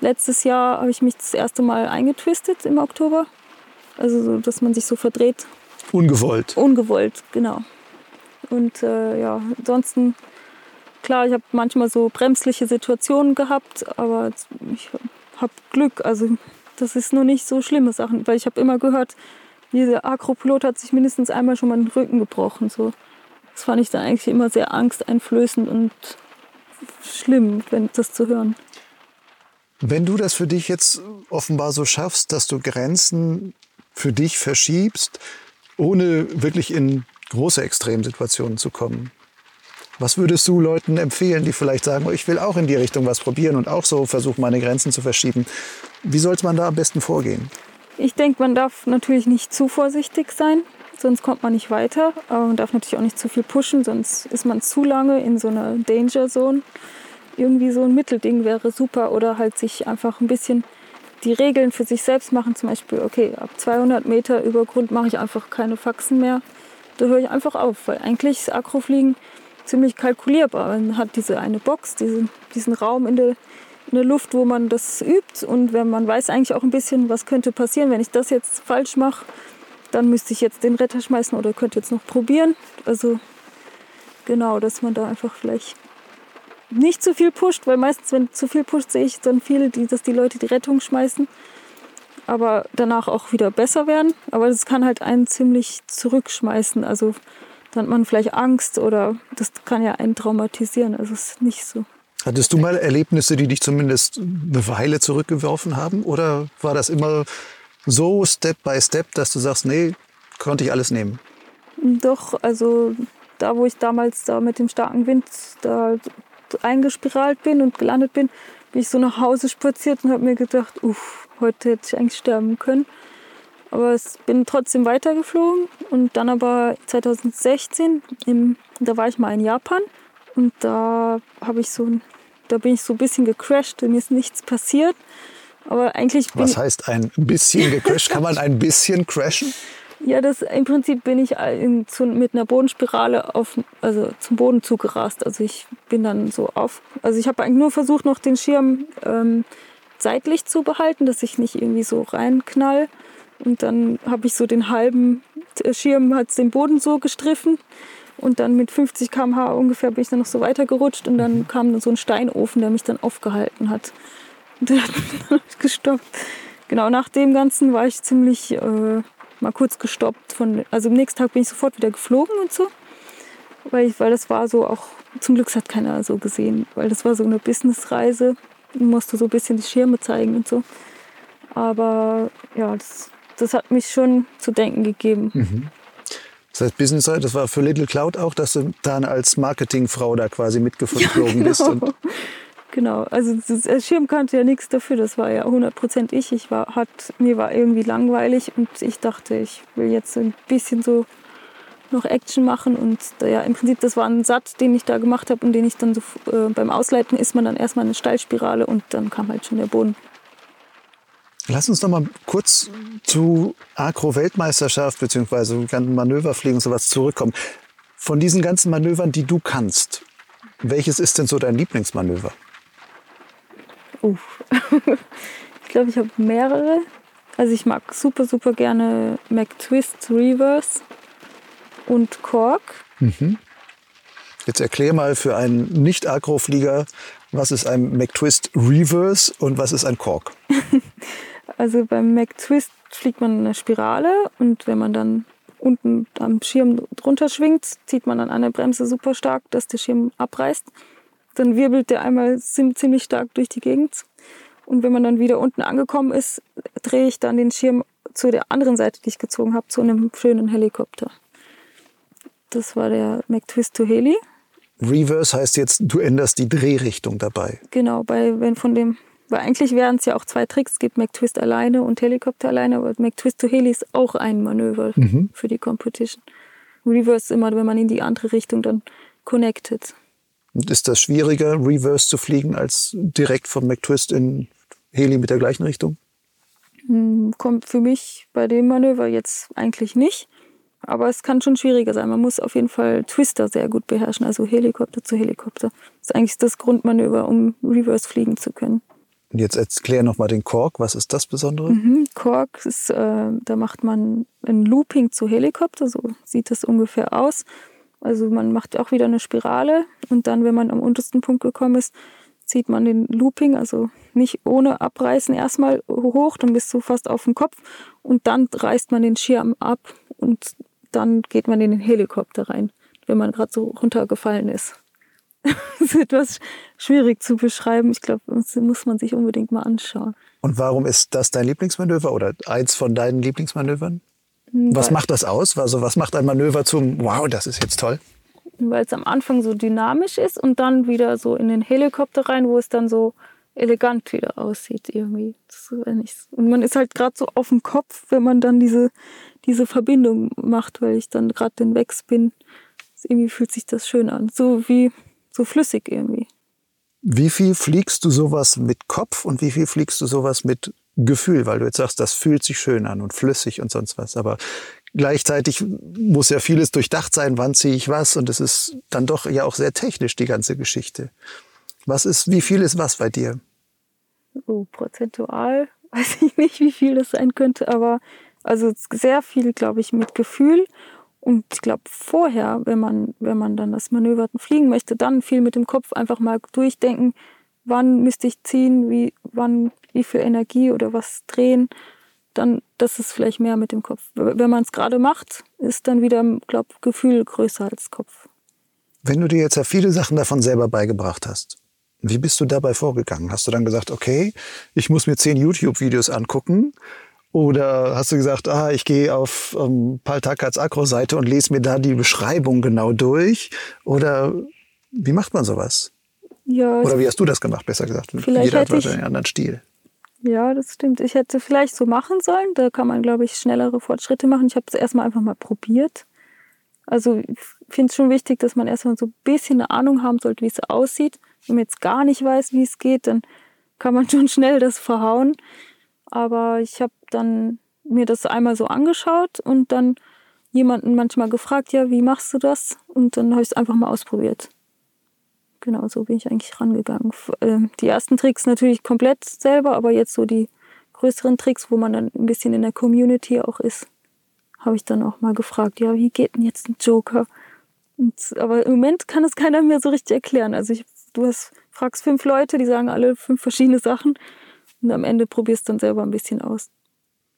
Letztes Jahr habe ich mich das erste Mal eingetwistet im Oktober. Also so, dass man sich so verdreht. Ungewollt. Ungewollt, genau. Und äh, ja, ansonsten, klar, ich habe manchmal so bremsliche Situationen gehabt, aber ich habe Glück. Also das ist nur nicht so schlimme Sachen, weil ich habe immer gehört, dieser Agropilot hat sich mindestens einmal schon mal den Rücken gebrochen. So. Das fand ich dann eigentlich immer sehr angsteinflößend und schlimm, wenn das zu hören. Wenn du das für dich jetzt offenbar so schaffst, dass du Grenzen für dich verschiebst, ohne wirklich in große Extremsituationen zu kommen, was würdest du Leuten empfehlen, die vielleicht sagen, oh, ich will auch in die Richtung was probieren und auch so versuchen, meine Grenzen zu verschieben? Wie sollte man da am besten vorgehen? Ich denke, man darf natürlich nicht zu vorsichtig sein, sonst kommt man nicht weiter. Aber man darf natürlich auch nicht zu viel pushen, sonst ist man zu lange in so einer Danger Zone. Irgendwie so ein Mittelding wäre super oder halt sich einfach ein bisschen die Regeln für sich selbst machen. Zum Beispiel, okay, ab 200 Meter über Grund mache ich einfach keine Faxen mehr. Da höre ich einfach auf, weil eigentlich ist Akrofliegen ziemlich kalkulierbar. Man hat diese eine Box, diesen, diesen Raum in der eine Luft, wo man das übt. Und wenn man weiß eigentlich auch ein bisschen, was könnte passieren, wenn ich das jetzt falsch mache, dann müsste ich jetzt den Retter schmeißen oder könnte jetzt noch probieren. Also genau, dass man da einfach vielleicht nicht zu viel pusht, weil meistens, wenn zu viel pusht, sehe ich dann viele, dass die Leute die Rettung schmeißen, aber danach auch wieder besser werden. Aber das kann halt einen ziemlich zurückschmeißen. Also dann hat man vielleicht Angst oder das kann ja einen traumatisieren. Also es ist nicht so. Hattest du mal Erlebnisse, die dich zumindest eine Weile zurückgeworfen haben? Oder war das immer so Step by Step, dass du sagst, nee, konnte ich alles nehmen? Doch, also da, wo ich damals da mit dem starken Wind da eingespiralt bin und gelandet bin, bin ich so nach Hause spaziert und habe mir gedacht, uff, heute hätte ich eigentlich sterben können. Aber ich bin trotzdem weitergeflogen und dann aber 2016, im, da war ich mal in Japan und da habe ich so, da bin ich so ein bisschen gecrashed und mir ist nichts passiert. Aber eigentlich Was heißt ein bisschen gecrashed? Kann man ein bisschen crashen? Ja, das im Prinzip bin ich in, zu, mit einer Bodenspirale auf, also zum Boden zugerast. Also ich bin dann so auf. Also ich habe eigentlich nur versucht, noch den Schirm ähm, seitlich zu behalten, dass ich nicht irgendwie so reinknall. Und dann habe ich so den halben Schirm hat den Boden so gestriffen und dann mit 50 km/h ungefähr bin ich dann noch so weitergerutscht und dann kam so ein Steinofen, der mich dann aufgehalten hat. Und der hat mich dann gestoppt. Genau, nach dem Ganzen war ich ziemlich äh, mal kurz gestoppt. Von, also am nächsten Tag bin ich sofort wieder geflogen und so. Weil, ich, weil das war so auch, zum Glück hat keiner so gesehen, weil das war so eine Businessreise. Ich musste so ein bisschen die Schirme zeigen und so. Aber ja, das, das hat mich schon zu denken gegeben. Mhm. Das heißt, Business das war für Little Cloud auch, dass du dann als Marketingfrau da quasi mitgeflogen ja, genau. bist. Und genau, also der Schirm kannte ja nichts dafür, das war ja 100% ich. ich war, hat, mir war irgendwie langweilig und ich dachte, ich will jetzt ein bisschen so noch Action machen und ja, im Prinzip, das war ein Satz, den ich da gemacht habe und den ich dann so äh, beim Ausleiten ist man dann erstmal eine Steilspirale und dann kam halt schon der Boden. Lass uns noch mal kurz zu Agro-Weltmeisterschaft bzw. Manöverfliegen und sowas zurückkommen. Von diesen ganzen Manövern, die du kannst, welches ist denn so dein Lieblingsmanöver? Uff. ich glaube, ich habe mehrere. Also ich mag super, super gerne McTwist Reverse und Cork. Mhm. Jetzt erklär mal für einen Nicht-Agro-Flieger, was ist ein McTwist Reverse und was ist ein Cork? Also beim McTwist fliegt man eine Spirale und wenn man dann unten am Schirm drunter schwingt, zieht man an einer Bremse super stark, dass der Schirm abreißt. Dann wirbelt der einmal ziemlich stark durch die Gegend. Und wenn man dann wieder unten angekommen ist, drehe ich dann den Schirm zu der anderen Seite, die ich gezogen habe, zu einem schönen Helikopter. Das war der McTwist to Heli. Reverse heißt jetzt, du änderst die Drehrichtung dabei. Genau, bei, wenn von dem, weil eigentlich wären es ja auch zwei Tricks, es gibt McTwist alleine und Helikopter alleine, aber McTwist to Heli ist auch ein Manöver mhm. für die Competition. Reverse immer, wenn man in die andere Richtung dann connected. Und ist das schwieriger, Reverse zu fliegen, als direkt von McTwist in Heli mit der gleichen Richtung? Hm, kommt für mich bei dem Manöver jetzt eigentlich nicht. Aber es kann schon schwieriger sein. Man muss auf jeden Fall Twister sehr gut beherrschen, also Helikopter zu Helikopter. Das ist eigentlich das Grundmanöver, um Reverse fliegen zu können. Und jetzt erklär nochmal den Kork. Was ist das Besondere? Mhm, Kork ist, äh, da macht man ein Looping zu Helikopter, so sieht das ungefähr aus. Also man macht auch wieder eine Spirale und dann, wenn man am untersten Punkt gekommen ist, zieht man den Looping, also nicht ohne Abreißen erstmal hoch, dann bist du fast auf dem Kopf und dann reißt man den Schirm ab und dann geht man in den Helikopter rein, wenn man gerade so runtergefallen ist. das ist etwas schwierig zu beschreiben. Ich glaube, das muss man sich unbedingt mal anschauen. Und warum ist das dein Lieblingsmanöver oder eins von deinen Lieblingsmanövern? Hm, was macht das aus? Also was macht ein Manöver zum Wow, das ist jetzt toll? Weil es am Anfang so dynamisch ist und dann wieder so in den Helikopter rein, wo es dann so elegant wieder aussieht irgendwie. Und man ist halt gerade so auf dem Kopf, wenn man dann diese, diese Verbindung macht, weil ich dann gerade den Wegspin, irgendwie fühlt sich das schön an. So wie, so flüssig irgendwie. Wie viel fliegst du sowas mit Kopf und wie viel fliegst du sowas mit Gefühl? Weil du jetzt sagst, das fühlt sich schön an und flüssig und sonst was. Aber gleichzeitig muss ja vieles durchdacht sein, wann ziehe ich was und es ist dann doch ja auch sehr technisch, die ganze Geschichte. Was ist, wie viel ist was bei dir? Oh, prozentual weiß ich nicht, wie viel das sein könnte, aber also sehr viel, glaube ich, mit Gefühl. Und ich glaube, vorher, wenn man, wenn man dann das Manöver fliegen möchte, dann viel mit dem Kopf einfach mal durchdenken, wann müsste ich ziehen, wie, wann, wie viel Energie oder was drehen. Dann, das ist vielleicht mehr mit dem Kopf. Wenn man es gerade macht, ist dann wieder, glaube Gefühl größer als Kopf. Wenn du dir jetzt ja viele Sachen davon selber beigebracht hast, wie bist du dabei vorgegangen? Hast du dann gesagt, okay, ich muss mir zehn YouTube-Videos angucken? Oder hast du gesagt, ah, ich gehe auf ähm, Paul Tackerts Akro-Seite und lese mir da die Beschreibung genau durch? Oder wie macht man sowas? Ja, Oder wie hast du das gemacht, besser gesagt? Vielleicht Jeder hat ich, einen anderen Stil. Ja, das stimmt. Ich hätte vielleicht so machen sollen. Da kann man, glaube ich, schnellere Fortschritte machen. Ich habe es erstmal einfach mal probiert. Also ich finde es schon wichtig, dass man erstmal so ein bisschen eine Ahnung haben sollte, wie es aussieht. Wenn man jetzt gar nicht weiß, wie es geht, dann kann man schon schnell das verhauen. Aber ich habe dann mir das einmal so angeschaut und dann jemanden manchmal gefragt, ja, wie machst du das? Und dann habe ich es einfach mal ausprobiert. Genau, so bin ich eigentlich rangegangen. Ähm, die ersten Tricks natürlich komplett selber, aber jetzt so die größeren Tricks, wo man dann ein bisschen in der Community auch ist, habe ich dann auch mal gefragt, ja, wie geht denn jetzt ein Joker? Und, aber im Moment kann es keiner mehr so richtig erklären. Also ich, du hast, fragst fünf Leute, die sagen alle fünf verschiedene Sachen und am Ende probierst du dann selber ein bisschen aus.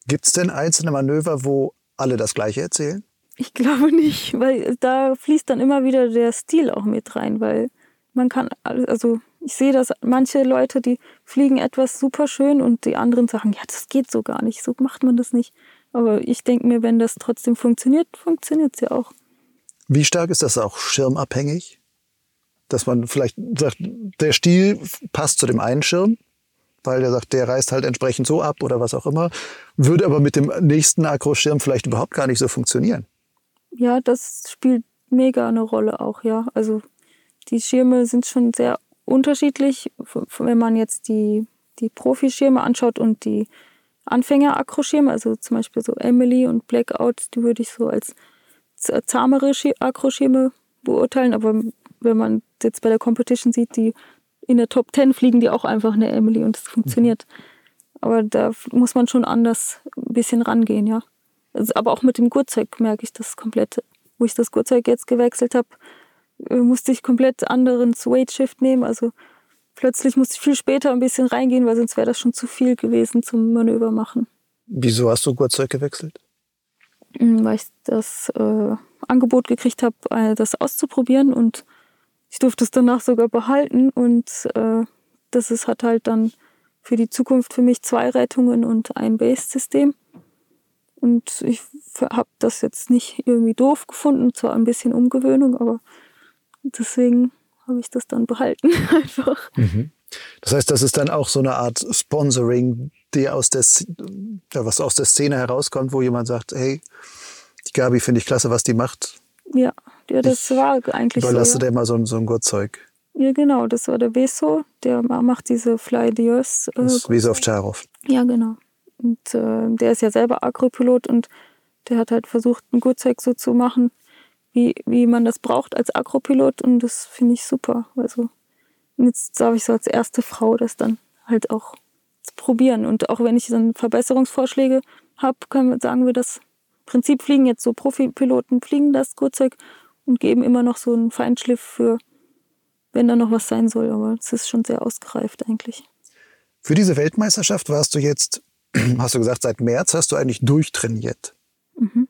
Gibt es denn einzelne Manöver, wo alle das Gleiche erzählen? Ich glaube nicht, weil da fließt dann immer wieder der Stil auch mit rein, weil man kann, also ich sehe, dass manche Leute, die fliegen etwas super schön und die anderen sagen, ja, das geht so gar nicht, so macht man das nicht. Aber ich denke mir, wenn das trotzdem funktioniert, funktioniert es ja auch. Wie stark ist das auch schirmabhängig? Dass man vielleicht sagt, der Stil passt zu dem einen Schirm, weil der sagt, der reißt halt entsprechend so ab oder was auch immer, würde aber mit dem nächsten Akroschirm vielleicht überhaupt gar nicht so funktionieren. Ja, das spielt mega eine Rolle auch, ja. Also die Schirme sind schon sehr unterschiedlich, wenn man jetzt die, die Profischirme anschaut und die Anfänger-Akroschirme, also zum Beispiel so Emily und Blackout, die würde ich so als zahmere Akroschirme beurteilen, aber wenn man jetzt bei der Competition sieht, die in der Top 10 fliegen die auch einfach eine Emily und es funktioniert. Aber da muss man schon anders ein bisschen rangehen, ja. Also, aber auch mit dem Gurtzeug merke ich das komplett. Wo ich das Gurtzeug jetzt gewechselt habe, äh, musste ich komplett anderen Weight Shift nehmen. Also plötzlich musste ich viel später ein bisschen reingehen, weil sonst wäre das schon zu viel gewesen zum Manöver machen. Wieso hast du Gurtzeug gewechselt? Hm, weil ich das äh, Angebot gekriegt habe, äh, das auszuprobieren und ich durfte es danach sogar behalten und äh, das ist, hat halt dann für die Zukunft für mich zwei Rettungen und ein Base-System. Und ich habe das jetzt nicht irgendwie doof gefunden, zwar ein bisschen Umgewöhnung, aber deswegen habe ich das dann behalten einfach. Mhm. Das heißt, das ist dann auch so eine Art Sponsoring, die aus der, was aus der Szene herauskommt, wo jemand sagt, hey, die Gabi finde ich klasse, was die macht. Ja, ja das ich war eigentlich überlasse so. dir mal so, so ein Gurtzeug. Ja, genau, das war der Veso, der macht diese Fly Dios. Äh, das ist Veso Charov. Ja, genau. Und äh, der ist ja selber Agropilot und der hat halt versucht, ein Gurtzeug so zu machen, wie, wie man das braucht als Agropilot und das finde ich super. Also jetzt darf ich so als erste Frau das dann halt auch probieren. Und auch wenn ich dann Verbesserungsvorschläge habe, können wir, sagen wir das Prinzip fliegen jetzt so Profipiloten fliegen das Gurtzeug und geben immer noch so einen Feinschliff für, wenn da noch was sein soll. Aber es ist schon sehr ausgereift eigentlich. Für diese Weltmeisterschaft warst du jetzt, hast du gesagt, seit März hast du eigentlich durchtrainiert. Mhm.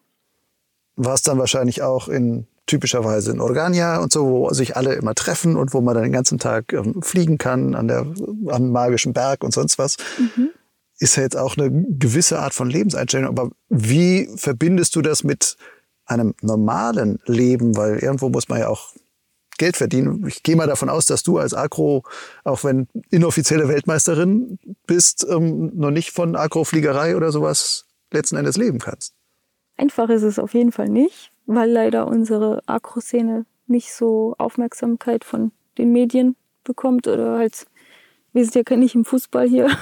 Warst dann wahrscheinlich auch in typischerweise in Organia und so, wo sich alle immer treffen und wo man dann den ganzen Tag ähm, fliegen kann an der, am magischen Berg und sonst was. Mhm. Ist ja jetzt auch eine gewisse Art von Lebenseinstellung. Aber wie verbindest du das mit einem normalen Leben? Weil irgendwo muss man ja auch Geld verdienen. Ich gehe mal davon aus, dass du als Agro, auch wenn inoffizielle Weltmeisterin bist, ähm, noch nicht von Agrofliegerei oder sowas letzten Endes leben kannst. Einfach ist es auf jeden Fall nicht weil leider unsere Agro-Szene nicht so Aufmerksamkeit von den Medien bekommt oder halt, wir sind ja nicht im Fußball hier.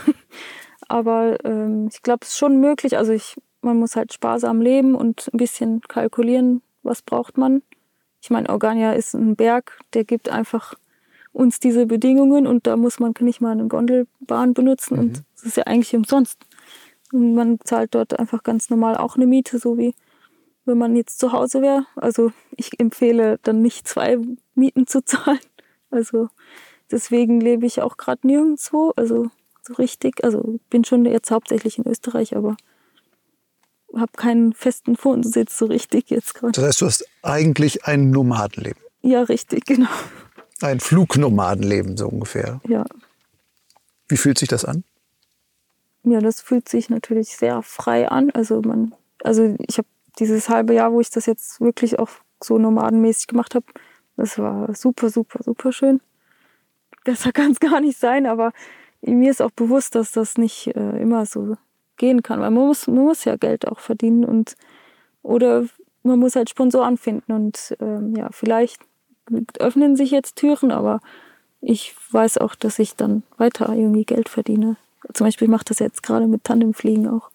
Aber ähm, ich glaube, es ist schon möglich. Also ich, man muss halt sparsam leben und ein bisschen kalkulieren, was braucht man. Ich meine, Organia ist ein Berg, der gibt einfach uns diese Bedingungen und da muss man nicht mal eine Gondelbahn benutzen mhm. und es ist ja eigentlich umsonst. Und man zahlt dort einfach ganz normal auch eine Miete, so wie wenn man jetzt zu Hause wäre. Also ich empfehle dann nicht zwei Mieten zu zahlen. Also deswegen lebe ich auch gerade nirgendwo. Also so richtig. Also bin schon jetzt hauptsächlich in Österreich, aber habe keinen festen Wohnsitz so richtig jetzt gerade. Das heißt, du hast eigentlich ein Nomadenleben. Ja, richtig, genau. Ein Flugnomadenleben so ungefähr. Ja. Wie fühlt sich das an? Ja, das fühlt sich natürlich sehr frei an. Also man, also ich habe dieses halbe Jahr, wo ich das jetzt wirklich auch so nomadenmäßig gemacht habe, das war super, super, super schön. Besser kann es gar nicht sein, aber mir ist auch bewusst, dass das nicht äh, immer so gehen kann, weil man muss, man muss ja Geld auch verdienen und oder man muss halt Sponsoren finden und ähm, ja, vielleicht öffnen sich jetzt Türen, aber ich weiß auch, dass ich dann weiter irgendwie Geld verdiene. Zum Beispiel mache ich das jetzt gerade mit Tandemfliegen auch.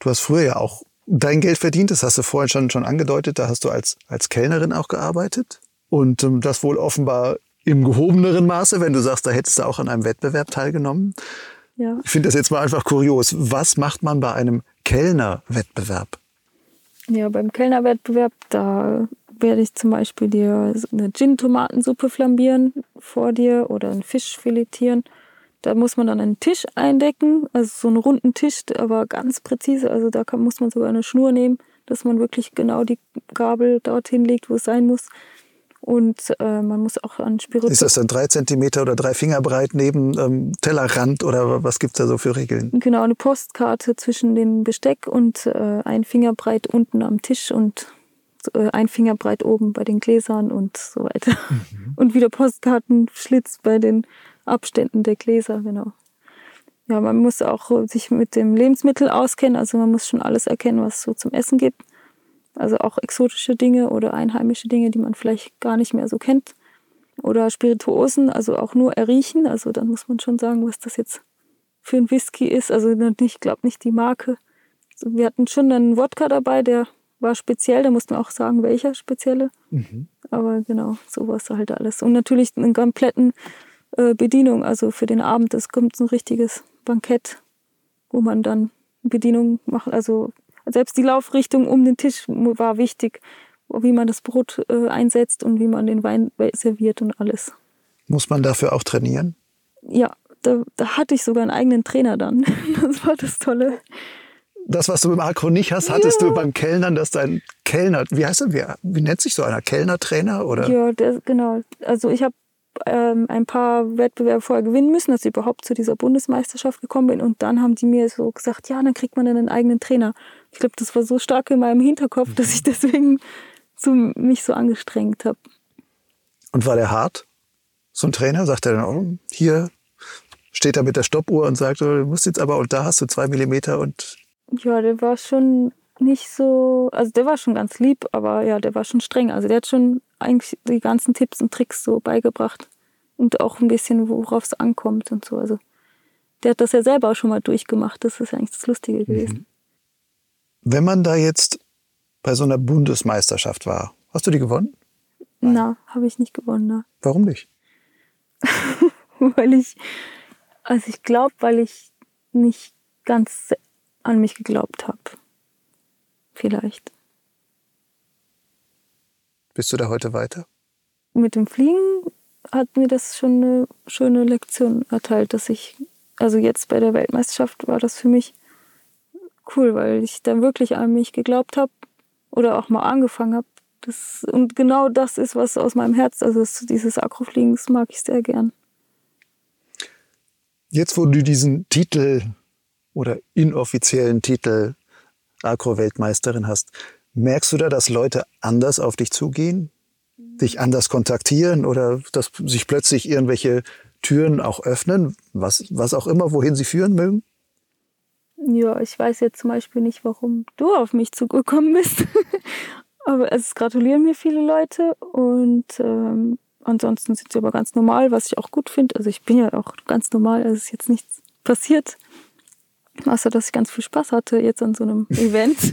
Du hast früher ja auch dein Geld verdient. Das hast du vorhin schon, schon angedeutet. Da hast du als, als Kellnerin auch gearbeitet. Und ähm, das wohl offenbar im gehobeneren Maße, wenn du sagst, da hättest du auch an einem Wettbewerb teilgenommen. Ja. Ich finde das jetzt mal einfach kurios. Was macht man bei einem Kellnerwettbewerb? Ja, beim Kellnerwettbewerb, da werde ich zum Beispiel dir eine Gin-Tomatensuppe flambieren vor dir oder einen Fisch filetieren. Da muss man dann einen Tisch eindecken, also so einen runden Tisch, aber ganz präzise. Also da kann, muss man sogar eine Schnur nehmen, dass man wirklich genau die Gabel dorthin legt, wo es sein muss. Und äh, man muss auch an Spiritus. Ist das dann drei Zentimeter oder drei Finger breit neben ähm, Tellerrand oder was gibt es da so für Regeln? Genau, eine Postkarte zwischen dem Besteck und äh, ein Finger breit unten am Tisch und äh, ein Finger breit oben bei den Gläsern und so weiter. Mhm. Und wieder Postkartenschlitz bei den Abständen der Gläser, genau. Ja, man muss auch sich mit dem Lebensmittel auskennen, also man muss schon alles erkennen, was es so zum Essen gibt. Also auch exotische Dinge oder einheimische Dinge, die man vielleicht gar nicht mehr so kennt. Oder Spirituosen, also auch nur erriechen. Also dann muss man schon sagen, was das jetzt für ein Whisky ist. Also ich glaube nicht die Marke. Also wir hatten schon einen Wodka dabei, der war speziell, da mussten wir auch sagen, welcher spezielle. Mhm. Aber genau, sowas halt alles. Und natürlich einen kompletten äh, Bedienung, also für den Abend. Es kommt ein richtiges Bankett, wo man dann Bedienung macht. Also selbst die Laufrichtung um den Tisch war wichtig, wie man das Brot äh, einsetzt und wie man den Wein serviert und alles. Muss man dafür auch trainieren? Ja, da, da hatte ich sogar einen eigenen Trainer dann. Das war das Tolle. Das, was du beim Akro nicht hast, hattest ja. du beim Kellnern, dass dein Kellner, wie heißt er, wie, wie nennt sich so einer, Kellnertrainer oder? Ja, der, genau. Also ich habe ähm, ein paar Wettbewerbe vorher gewinnen müssen, dass ich überhaupt zu dieser Bundesmeisterschaft gekommen bin. Und dann haben die mir so gesagt, ja, dann kriegt man einen eigenen Trainer. Ich glaube, das war so stark in meinem Hinterkopf, dass ich deswegen so, mich so angestrengt habe. Und war der hart? So ein Trainer? Sagt er dann, oh, hier steht er mit der Stoppuhr und sagt, oh, du musst jetzt aber, und da hast du zwei Millimeter und. Ja, der war schon nicht so, also der war schon ganz lieb, aber ja, der war schon streng. Also der hat schon eigentlich die ganzen Tipps und Tricks so beigebracht und auch ein bisschen, worauf es ankommt und so. Also der hat das ja selber auch schon mal durchgemacht. Das ist ja eigentlich das Lustige mhm. gewesen. Mhm. Wenn man da jetzt bei so einer Bundesmeisterschaft war, hast du die gewonnen? Na, habe ich nicht gewonnen. Na. Warum nicht? weil ich, also ich glaube, weil ich nicht ganz an mich geglaubt habe. Vielleicht. Bist du da heute weiter? Mit dem Fliegen hat mir das schon eine schöne Lektion erteilt, dass ich, also jetzt bei der Weltmeisterschaft war das für mich cool, weil ich dann wirklich an mich geglaubt habe oder auch mal angefangen habe. Das, und genau das ist, was aus meinem Herz, also dieses Akrofliegen, das mag ich sehr gern. Jetzt, wo du diesen Titel oder inoffiziellen Titel Agro-Weltmeisterin hast, merkst du da, dass Leute anders auf dich zugehen, dich anders kontaktieren oder dass sich plötzlich irgendwelche Türen auch öffnen, was, was auch immer, wohin sie führen mögen? Ja, ich weiß jetzt zum Beispiel nicht, warum du auf mich zugekommen bist. aber es gratulieren mir viele Leute und ähm, ansonsten sind sie aber ganz normal, was ich auch gut finde. Also ich bin ja auch ganz normal, es ist jetzt nichts passiert. Außer, dass ich ganz viel Spaß hatte jetzt an so einem Event.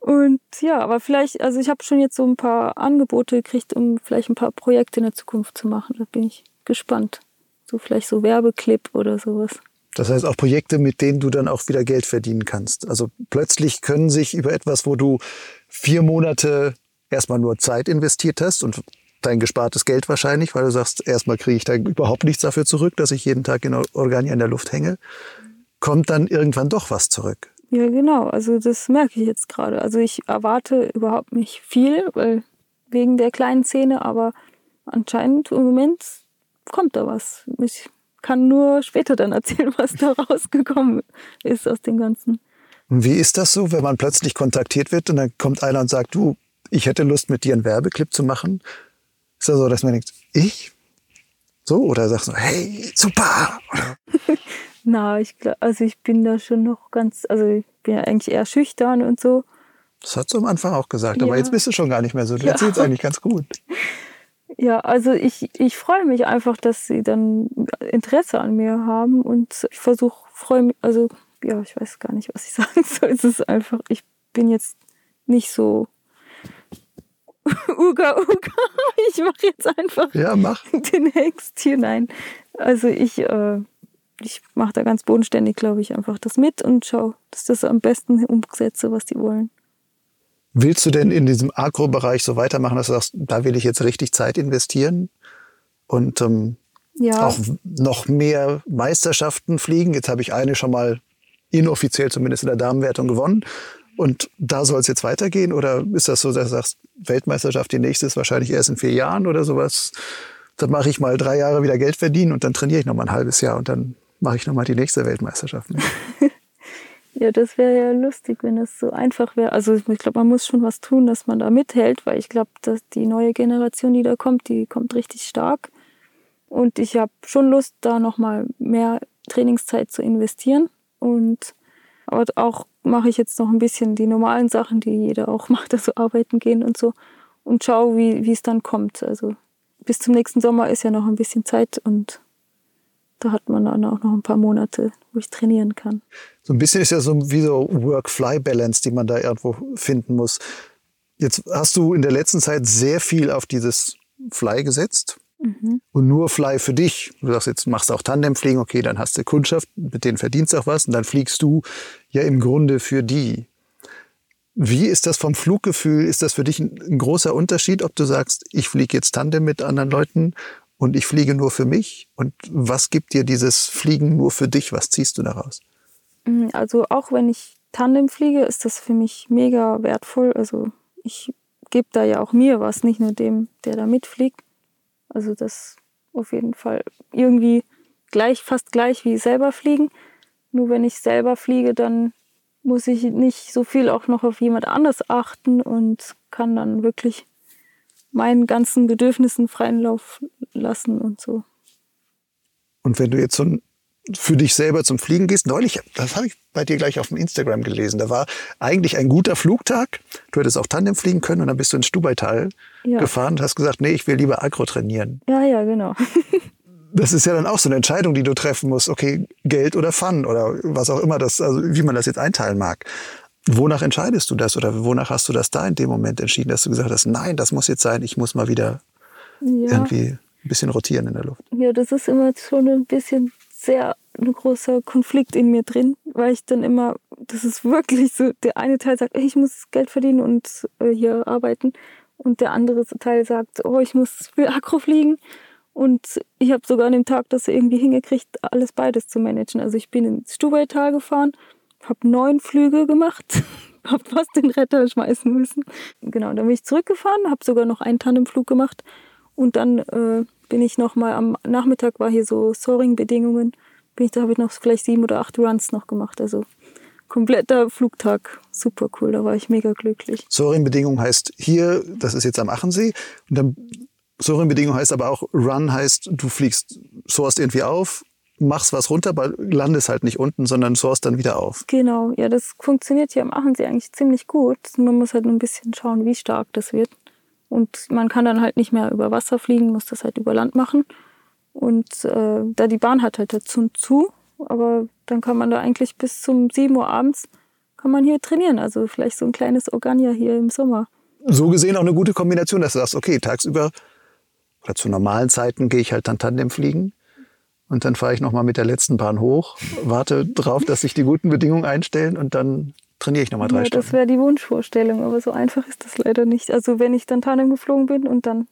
und ja, aber vielleicht, also ich habe schon jetzt so ein paar Angebote gekriegt, um vielleicht ein paar Projekte in der Zukunft zu machen. Da bin ich gespannt. So vielleicht so Werbeclip oder sowas. Das heißt auch Projekte, mit denen du dann auch wieder Geld verdienen kannst. Also plötzlich können sich über etwas, wo du vier Monate erstmal nur Zeit investiert hast und dein gespartes Geld wahrscheinlich, weil du sagst, erstmal kriege ich da überhaupt nichts dafür zurück, dass ich jeden Tag in Organi an der Luft hänge kommt dann irgendwann doch was zurück. Ja, genau. Also das merke ich jetzt gerade. Also ich erwarte überhaupt nicht viel, weil wegen der kleinen Szene, aber anscheinend im Moment kommt da was. Ich kann nur später dann erzählen, was da rausgekommen ist aus dem Ganzen. Wie ist das so, wenn man plötzlich kontaktiert wird und dann kommt einer und sagt, du, ich hätte Lust, mit dir einen Werbeclip zu machen? Ist das so, dass man denkt, ich? So? Oder sagst du, hey, super? Na, ich glaube, also ich bin da schon noch ganz, also ich bin ja eigentlich eher schüchtern und so. Das hast du am Anfang auch gesagt, ja. aber jetzt bist du schon gar nicht mehr so. Du ja. erzählst eigentlich ganz gut. Ja, also ich, ich freue mich einfach, dass sie dann Interesse an mir haben und ich versuche, freue mich, also ja, ich weiß gar nicht, was ich sagen soll. Es ist einfach, ich bin jetzt nicht so Uga Uga. Ich mache jetzt einfach ja, mach. den Hext hier. Nein, also ich äh, ich mache da ganz bodenständig, glaube ich, einfach das mit und schaue, dass das am besten umsetze, was die wollen. Willst du denn in diesem Agro-Bereich so weitermachen, dass du sagst, da will ich jetzt richtig Zeit investieren und ähm, ja. auch noch mehr Meisterschaften fliegen? Jetzt habe ich eine schon mal inoffiziell zumindest in der Damenwertung gewonnen. Und da soll es jetzt weitergehen? Oder ist das so, dass du sagst, Weltmeisterschaft, die nächste ist wahrscheinlich erst in vier Jahren oder sowas? Dann mache ich mal drei Jahre wieder Geld verdienen und dann trainiere ich noch mal ein halbes Jahr und dann mache ich nochmal die nächste Weltmeisterschaft. ja, das wäre ja lustig, wenn es so einfach wäre. Also ich glaube, man muss schon was tun, dass man da mithält, weil ich glaube, dass die neue Generation, die da kommt, die kommt richtig stark. Und ich habe schon Lust, da nochmal mehr Trainingszeit zu investieren. Und aber auch mache ich jetzt noch ein bisschen die normalen Sachen, die jeder auch macht, also arbeiten gehen und so. Und schaue, wie es dann kommt. Also bis zum nächsten Sommer ist ja noch ein bisschen Zeit und da hat man dann auch noch ein paar Monate, wo ich trainieren kann. So ein bisschen ist ja so wie so Work-Fly-Balance, die man da irgendwo finden muss. Jetzt hast du in der letzten Zeit sehr viel auf dieses Fly gesetzt. Mhm. Und nur Fly für dich. Du sagst, jetzt machst du auch Tandemfliegen, okay, dann hast du Kundschaft, mit denen verdienst du auch was und dann fliegst du ja im Grunde für die. Wie ist das vom Fluggefühl? Ist das für dich ein, ein großer Unterschied, ob du sagst, ich fliege jetzt Tandem mit anderen Leuten und ich fliege nur für mich? Und was gibt dir dieses Fliegen nur für dich? Was ziehst du daraus? Mm, also auch wenn ich Tandem fliege, ist das für mich mega wertvoll. Also ich gebe da ja auch mir was, nicht nur dem, der da mitfliegt. Also das auf jeden Fall irgendwie gleich, fast gleich wie selber fliegen. Nur wenn ich selber fliege, dann muss ich nicht so viel auch noch auf jemand anders achten und kann dann wirklich meinen ganzen Bedürfnissen freien Lauf lassen und so. Und wenn du jetzt so für dich selber zum Fliegen gehst. Neulich, das habe ich bei dir gleich auf dem Instagram gelesen. Da war eigentlich ein guter Flugtag. Du hättest auch Tandem fliegen können und dann bist du ins Stubaital ja. gefahren und hast gesagt, nee, ich will lieber Agro trainieren. Ja, ja, genau. das ist ja dann auch so eine Entscheidung, die du treffen musst. Okay, Geld oder Fun oder was auch immer das, also wie man das jetzt einteilen mag. Wonach entscheidest du das oder wonach hast du das da in dem Moment entschieden, dass du gesagt hast, nein, das muss jetzt sein, ich muss mal wieder ja. irgendwie ein bisschen rotieren in der Luft? Ja, das ist immer schon ein bisschen sehr ein großer Konflikt in mir drin, weil ich dann immer, das ist wirklich so, der eine Teil sagt, ich muss Geld verdienen und äh, hier arbeiten und der andere Teil sagt, oh, ich muss für Akro fliegen und ich habe sogar an dem Tag das irgendwie hingekriegt, alles beides zu managen. Also ich bin ins Stubaital gefahren, habe neun Flüge gemacht, habe fast den Retter schmeißen müssen. Genau, dann bin ich zurückgefahren, habe sogar noch einen Tandemflug gemacht und dann äh, bin ich noch mal am Nachmittag war hier so Soaring-Bedingungen, bin ich da habe ich noch vielleicht sieben oder acht Runs noch gemacht. Also kompletter Flugtag, super cool, da war ich mega glücklich. Soaring-Bedingungen heißt hier, das ist jetzt am Achensee, und dann Soaring-Bedingung heißt aber auch Run heißt, du fliegst, soarst irgendwie auf, machst was runter, aber landest halt nicht unten, sondern soarst dann wieder auf. Genau, ja, das funktioniert hier am Achensee eigentlich ziemlich gut. Man muss halt nur ein bisschen schauen, wie stark das wird. Und man kann dann halt nicht mehr über Wasser fliegen, muss das halt über Land machen. Und äh, da die Bahn hat halt dazu zu, aber dann kann man da eigentlich bis zum 7 Uhr abends kann man hier trainieren. Also vielleicht so ein kleines Organia hier im Sommer. So gesehen auch eine gute Kombination, dass du sagst, okay, tagsüber oder zu normalen Zeiten gehe ich halt dann Tandem fliegen. Und dann fahre ich nochmal mit der letzten Bahn hoch, warte drauf, dass sich die guten Bedingungen einstellen und dann trainiere ich nochmal drei ja, Stunden. Das wäre die Wunschvorstellung, aber so einfach ist das leider nicht. Also wenn ich dann Tandem geflogen bin und dann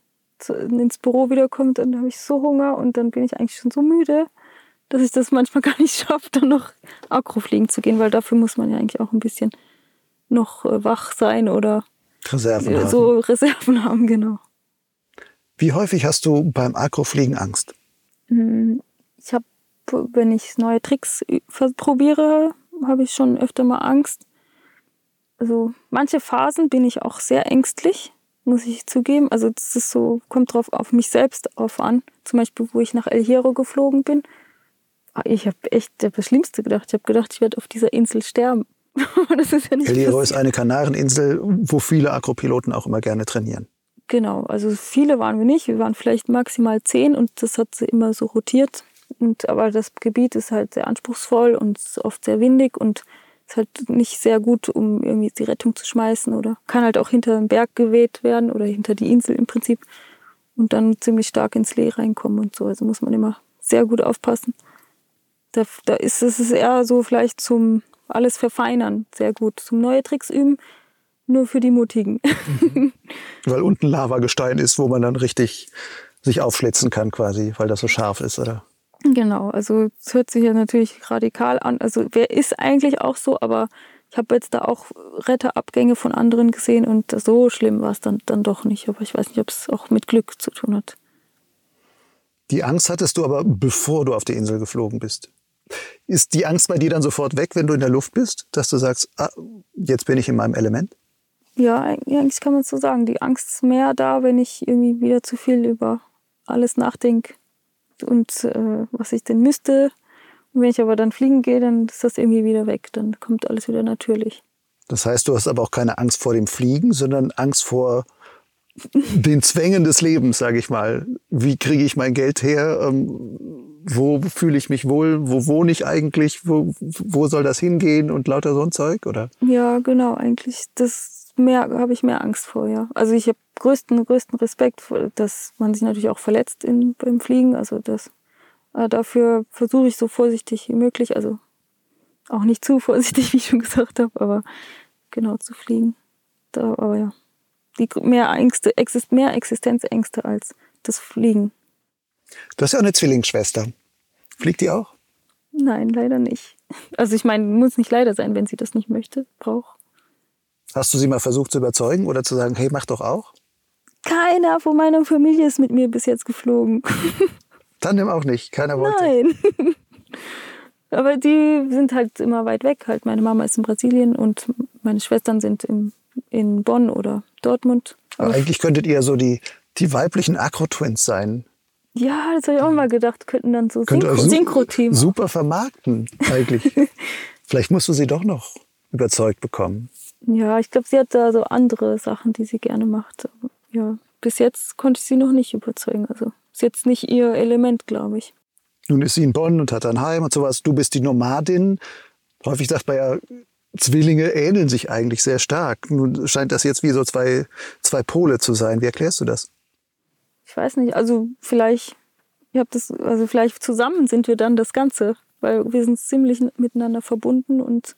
ins Büro wiederkomme, dann habe ich so Hunger und dann bin ich eigentlich schon so müde, dass ich das manchmal gar nicht schaffe, dann noch Akro fliegen zu gehen, weil dafür muss man ja eigentlich auch ein bisschen noch äh, wach sein oder Reserven haben. so Reserven haben, genau. Wie häufig hast du beim Akrofliegen Angst? Ich habe, wenn ich neue Tricks probiere, habe ich schon öfter mal Angst also manche Phasen bin ich auch sehr ängstlich, muss ich zugeben. Also das ist so, kommt drauf auf mich selbst auf an. Zum Beispiel, wo ich nach El Hierro geflogen bin. Ah, ich habe echt das Schlimmste gedacht. Ich habe gedacht, ich werde auf dieser Insel sterben. das ist ja nicht El Hierro ist eine Kanareninsel, wo viele Akropiloten auch immer gerne trainieren. Genau, also viele waren wir nicht. Wir waren vielleicht maximal zehn und das hat immer so rotiert. Und, aber das Gebiet ist halt sehr anspruchsvoll und oft sehr windig und ist halt nicht sehr gut, um irgendwie die Rettung zu schmeißen oder kann halt auch hinter den Berg geweht werden oder hinter die Insel im Prinzip und dann ziemlich stark ins Lee reinkommen und so. Also muss man immer sehr gut aufpassen. Da, da ist es eher so vielleicht zum alles verfeinern sehr gut, zum neue Tricks üben, nur für die Mutigen. Mhm. Weil unten Lavagestein ist, wo man dann richtig sich aufschlitzen kann quasi, weil das so scharf ist, oder? Genau, also es hört sich ja natürlich radikal an. Also wer ist eigentlich auch so, aber ich habe jetzt da auch Retterabgänge von anderen gesehen und so schlimm war es dann, dann doch nicht. Aber ich weiß nicht, ob es auch mit Glück zu tun hat. Die Angst hattest du aber, bevor du auf die Insel geflogen bist. Ist die Angst bei dir dann sofort weg, wenn du in der Luft bist, dass du sagst, ah, jetzt bin ich in meinem Element? Ja, eigentlich kann man so sagen. Die Angst ist mehr da, wenn ich irgendwie wieder zu viel über alles nachdenke und äh, was ich denn müsste. Und wenn ich aber dann fliegen gehe, dann ist das irgendwie wieder weg. Dann kommt alles wieder natürlich. Das heißt, du hast aber auch keine Angst vor dem Fliegen, sondern Angst vor den Zwängen des Lebens, sage ich mal. Wie kriege ich mein Geld her? Ähm, wo fühle ich mich wohl? Wo wohne ich eigentlich? Wo, wo soll das hingehen? Und lauter so ein Zeug, oder? Ja, genau, eigentlich. Das mehr, habe ich mehr Angst vor, ja. Also ich habe größten, größten Respekt, dass man sich natürlich auch verletzt in, beim Fliegen. Also das, äh, dafür versuche ich so vorsichtig wie möglich, also auch nicht zu vorsichtig, wie ich schon gesagt habe, aber genau zu fliegen. Da, aber ja, die mehr Ängste, exist, mehr Existenzängste als das Fliegen. Du hast ja auch eine Zwillingsschwester. Fliegt die auch? Nein, leider nicht. Also ich meine, muss nicht leider sein, wenn sie das nicht möchte, braucht. Hast du sie mal versucht zu überzeugen oder zu sagen, hey, mach doch auch? Keiner von meiner Familie ist mit mir bis jetzt geflogen. Tandem auch nicht, keiner wollte. Nein. Aber die sind halt immer weit weg. Halt meine Mama ist in Brasilien und meine Schwestern sind im, in Bonn oder Dortmund. Aber eigentlich könntet ihr so die, die weiblichen Acro-Twins sein. Ja, das habe ich auch mal gedacht, könnten dann so Könnt Synchro-Team. Super vermarkten, eigentlich. Vielleicht musst du sie doch noch überzeugt bekommen. Ja, ich glaube, sie hat da so andere Sachen, die sie gerne macht. Aber ja, bis jetzt konnte ich sie noch nicht überzeugen. Also ist jetzt nicht ihr Element, glaube ich. Nun ist sie in Bonn und hat ein Heim und sowas. Du bist die Nomadin. Häufig sagt man ja, Zwillinge ähneln sich eigentlich sehr stark. Nun scheint das jetzt wie so zwei, zwei Pole zu sein. Wie erklärst du das? Ich weiß nicht, also vielleicht, ich habe das, also vielleicht zusammen sind wir dann das Ganze, weil wir sind ziemlich miteinander verbunden und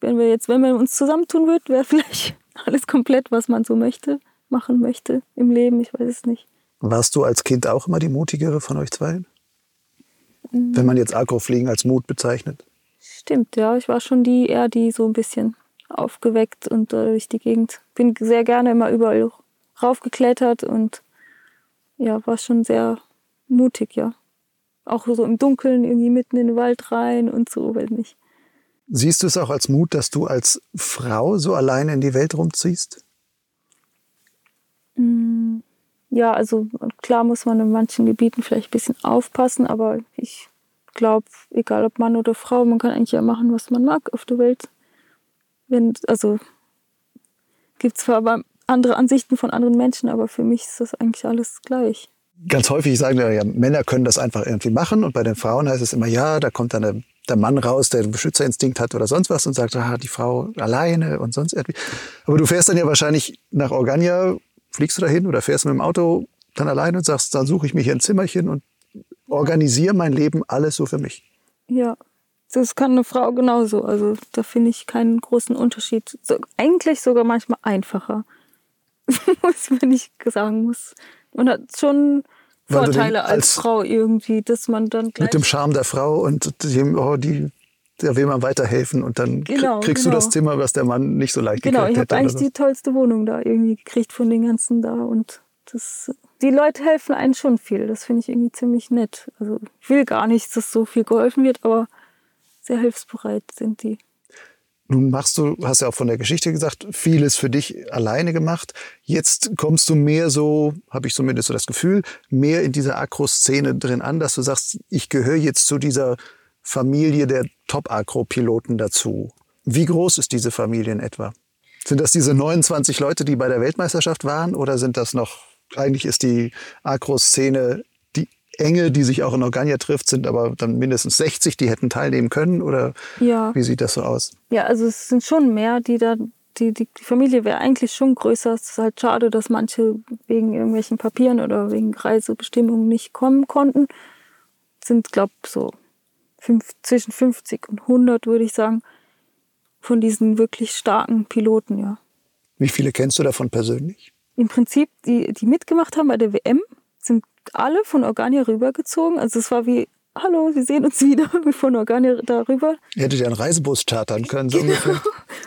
wenn wir jetzt, wenn man uns zusammentun wird, wäre vielleicht alles komplett, was man so möchte, machen möchte im Leben. Ich weiß es nicht. Warst du als Kind auch immer die mutigere von euch zwei? Wenn man jetzt Agrofliegen als Mut bezeichnet. Stimmt, ja. Ich war schon die eher die so ein bisschen aufgeweckt und äh, durch die Gegend. Bin sehr gerne immer überall raufgeklettert und ja, war schon sehr mutig, ja. Auch so im Dunkeln irgendwie mitten in den Wald rein und so, weiß nicht. Siehst du es auch als Mut, dass du als Frau so alleine in die Welt rumziehst? Mm, Ja, also klar muss man in manchen Gebieten vielleicht ein bisschen aufpassen, aber ich glaube, egal ob Mann oder Frau, man kann eigentlich ja machen, was man mag auf der Welt. Wenn, also gibt zwar aber andere Ansichten von anderen Menschen, aber für mich ist das eigentlich alles gleich. Ganz häufig sagen wir ja, Männer können das einfach irgendwie machen und bei den Frauen heißt es immer, ja, da kommt dann der, der Mann raus, der einen Beschützerinstinkt hat oder sonst was und sagt, ah, die Frau alleine und sonst irgendwie. Aber du fährst dann ja wahrscheinlich nach Organia, fliegst du dahin oder fährst mit dem Auto dann alleine und sagst, dann suche ich mir hier ein Zimmerchen und organisiere mein Leben alles so für mich. Ja, das kann eine Frau genauso. Also da finde ich keinen großen Unterschied. So, eigentlich sogar manchmal einfacher, wenn ich sagen muss. Man hat schon Vorteile als, als- Frau irgendwie, dass man dann gleich Mit dem Charme der Frau und dem, oh, die, der will man weiterhelfen und dann Genau, kriegst du genau. das Zimmer, was der Mann nicht so leicht Genau, ich gekriegt habe hätte. eigentlich oder so. die tollste Wohnung da irgendwie gekriegt von den ganzen da und das, die Leute helfen einen schon viel. Das finde ich irgendwie ziemlich nett. Also ich will gar nicht, dass so viel geholfen wird, aber sehr hilfsbereit sind die. Nun machst du, hast ja auch von der Geschichte gesagt, vieles für dich alleine gemacht. Jetzt kommst du mehr so, habe ich zumindest so das Gefühl, mehr in dieser Akro-Szene drin an, dass du sagst, ich gehöre jetzt zu dieser Familie der Top-Akro-Piloten dazu. Wie groß ist diese Familie in etwa? Sind das diese 29 Leute, die bei der Weltmeisterschaft waren, oder sind das noch, eigentlich ist die Akro-Szene die enge, die sich auch in Organia trifft, sind aber dann mindestens 60, die hätten teilnehmen können, oder Ja. wie sieht das so aus? Ja, also es sind schon mehr, die da, die, die, die Familie wäre eigentlich schon größer. Es ist halt schade, dass manche wegen irgendwelchen Papieren oder wegen Reisebestimmungen nicht kommen konnten. Es sind, glaube so fünf, zwischen 50 und 100, würde ich sagen, von diesen wirklich starken Piloten, ja. Wie viele kennst du davon persönlich? Im Prinzip, die, die mitgemacht haben bei der WM, sind alle von Organia rübergezogen. Also es war wie, hallo, wir sehen uns wieder von Organia darüber. Ihr hättet ja einen Reisebus chartern können, so ungefähr.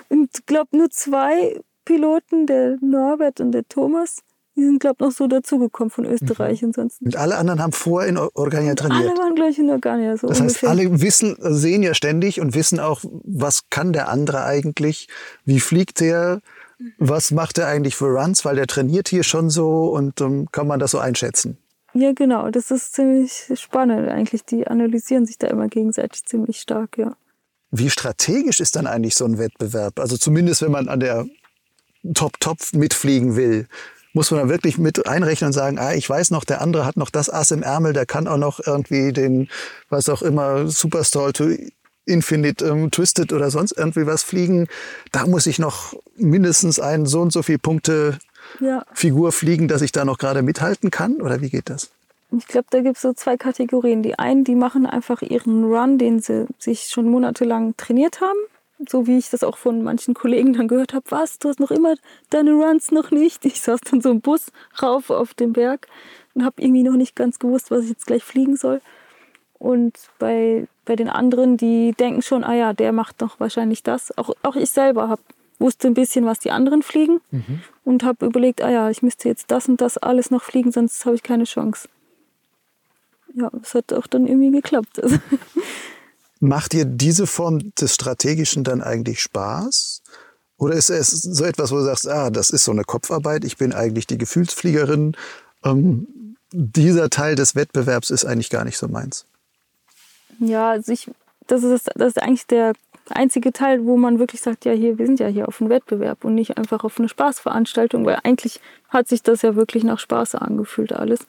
Und ich glaube, nur zwei Piloten, der Norbert und der Thomas, die sind, glaube ich, noch so dazugekommen von Österreich. Ansonsten. Und alle anderen haben vorher in Organia Alle trainiert. waren gleich in Organia. So Das heißt, ungefähr. alle wissen, sehen ja ständig und wissen auch, was kann der andere eigentlich, wie fliegt der, was macht er eigentlich für Runs, weil der trainiert hier schon so und ähm, kann man das so einschätzen. Ja, genau. Das ist ziemlich spannend eigentlich. Die analysieren sich da immer gegenseitig ziemlich stark, ja. Wie strategisch ist dann eigentlich so ein Wettbewerb? Also zumindest, wenn man an der Top-Top mitfliegen will, muss man dann wirklich mit einrechnen und sagen, ah, ich weiß noch, der andere hat noch das Ass im Ärmel, der kann auch noch irgendwie den, was auch immer, Superstall to Infinite ähm, Twisted oder sonst irgendwie was fliegen. Da muss ich noch mindestens ein so und so viel Punkte Ja, Figur fliegen, dass ich da noch gerade mithalten kann? Oder wie geht das? ich glaube, da gibt es so zwei Kategorien. Die einen, die machen einfach ihren Run, den sie sich schon monatelang trainiert haben. So wie ich das auch von manchen Kollegen dann gehört habe. Was, du hast noch immer deine Runs noch nicht? Ich saß dann so im Bus rauf auf den Berg und habe irgendwie noch nicht ganz gewusst, was ich jetzt gleich fliegen soll. Und bei, bei den anderen, die denken schon, ah ja, der macht doch wahrscheinlich das. Auch, auch ich selber habe wusste ein bisschen, was die anderen fliegen Mhm. und habe überlegt, ah ja, ich müsste jetzt das und das alles noch fliegen, sonst habe ich keine Chance. Ja, es hat auch dann irgendwie geklappt. Macht dir diese Form des Strategischen dann eigentlich Spaß? Oder ist es so etwas, wo du sagst, ah, das ist so eine Kopfarbeit, ich bin eigentlich die Gefühlsfliegerin, ähm, dieser Teil des Wettbewerbs ist eigentlich gar nicht so meins? Ja, also ich, das, ist, das ist eigentlich der einzige Teil, wo man wirklich sagt, ja, hier, wir sind ja hier auf einem Wettbewerb und nicht einfach auf eine Spaßveranstaltung, weil eigentlich hat sich das ja wirklich nach Spaß angefühlt alles.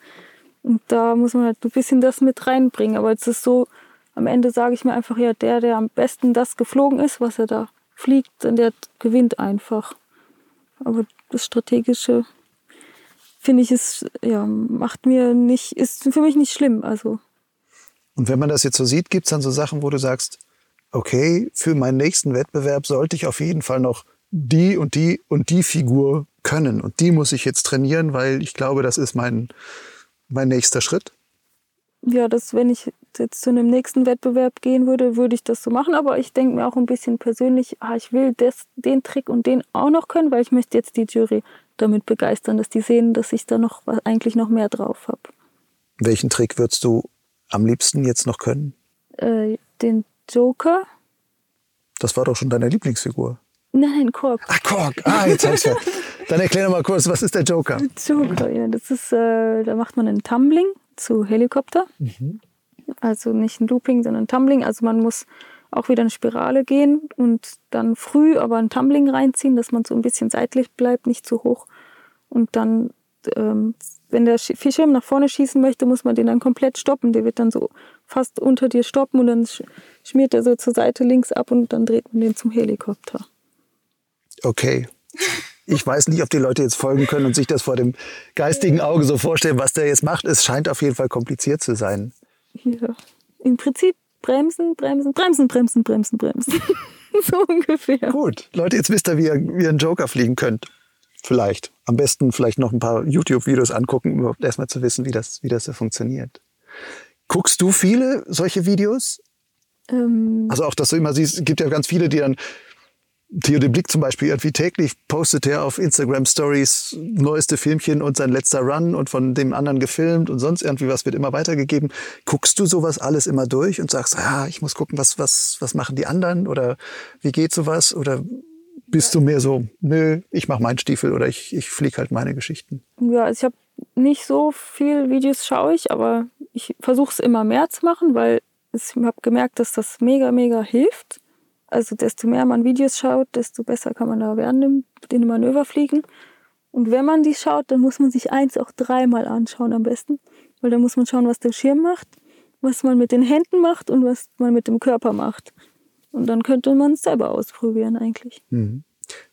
Und da muss man halt ein bisschen das mit reinbringen. Aber es ist so, am Ende sage ich mir einfach, ja, der, der am besten das geflogen ist, was er da fliegt, der gewinnt einfach. Aber das Strategische, finde ich, ist, ja, macht mir nicht, ist für mich nicht schlimm. Also, Und wenn man das jetzt so sieht, gibt es dann so Sachen, wo du sagst, okay, für meinen nächsten Wettbewerb sollte ich auf jeden Fall noch die und die und die Figur können. Und die muss ich jetzt trainieren, weil ich glaube, das ist mein, mein nächster Schritt. ja, dass wenn ich jetzt zu einem nächsten Wettbewerb gehen würde, würde ich das so machen. Aber ich denke mir auch ein bisschen persönlich, ah, ich will das, den Trick und den auch noch können, weil ich möchte jetzt die Jury damit begeistern, dass die sehen, dass ich da noch eigentlich noch mehr drauf habe. Welchen Trick würdest du am liebsten jetzt noch können? Äh, den Joker, Das war doch schon deine Lieblingsfigur. nein, Kork. Ach, Kork. Ah, jetzt hab ich's ja. Dann erklär mal kurz, was ist der Joker? Joker, ja, das ist, äh, da macht man einen Tumbling zu Helikopter. Also nicht ein Looping, sondern ein Tumbling. Also man muss auch wieder eine Spirale gehen und dann früh aber ein Tumbling reinziehen, dass man so ein bisschen seitlich bleibt, nicht zu hoch. Und dann, ähm, wenn der Sch- Schirm nach vorne schießen möchte, muss man den dann komplett stoppen. Der wird dann so fast unter dir stoppen und dann sch schmiert er so zur Seite links ab und dann dreht man den zum Helikopter. Okay. Ich weiß nicht, ob die Leute jetzt folgen können und sich das vor dem geistigen Auge so vorstellen, was der jetzt macht. Es scheint auf jeden Fall kompliziert zu sein. Ja. Im Prinzip bremsen, bremsen, bremsen, bremsen, bremsen, bremsen. so ungefähr. Gut. Leute, jetzt wisst ihr, wie ihr, wie ihr einen Joker fliegen könnt. Vielleicht. Am besten vielleicht noch ein paar YouTube-Videos angucken, um überhaupt erstmal zu wissen, wie das, wie das so funktioniert. Guckst du viele solche Videos? Ähm, Also auch, dass du immer siehst, es gibt ja ganz viele, die dann Theo de Blick zum Beispiel irgendwie täglich postet er auf Instagram Stories neueste Filmchen und sein letzter Run und von dem anderen gefilmt und sonst irgendwie was wird immer weitergegeben. Guckst du sowas alles immer durch und sagst, ah, ich muss gucken, was, was, was machen die anderen oder wie geht sowas? Oder bist du mehr so, nö, ich mache meinen Stiefel oder ich, ich fliege halt meine Geschichten? ja, also ich habe nicht so viel Videos schaue ich, aber ich versuche es immer mehr zu machen, weil ich habe gemerkt, dass das mega, mega hilft. Also desto mehr man Videos schaut, desto besser kann man da während den Manöver fliegen. Und wenn man die schaut, dann muss man sich eins auch dreimal anschauen am besten. Weil dann muss man schauen, was der Schirm macht, was man mit den Händen macht und was man mit dem Körper macht. Und dann könnte man es selber ausprobieren eigentlich.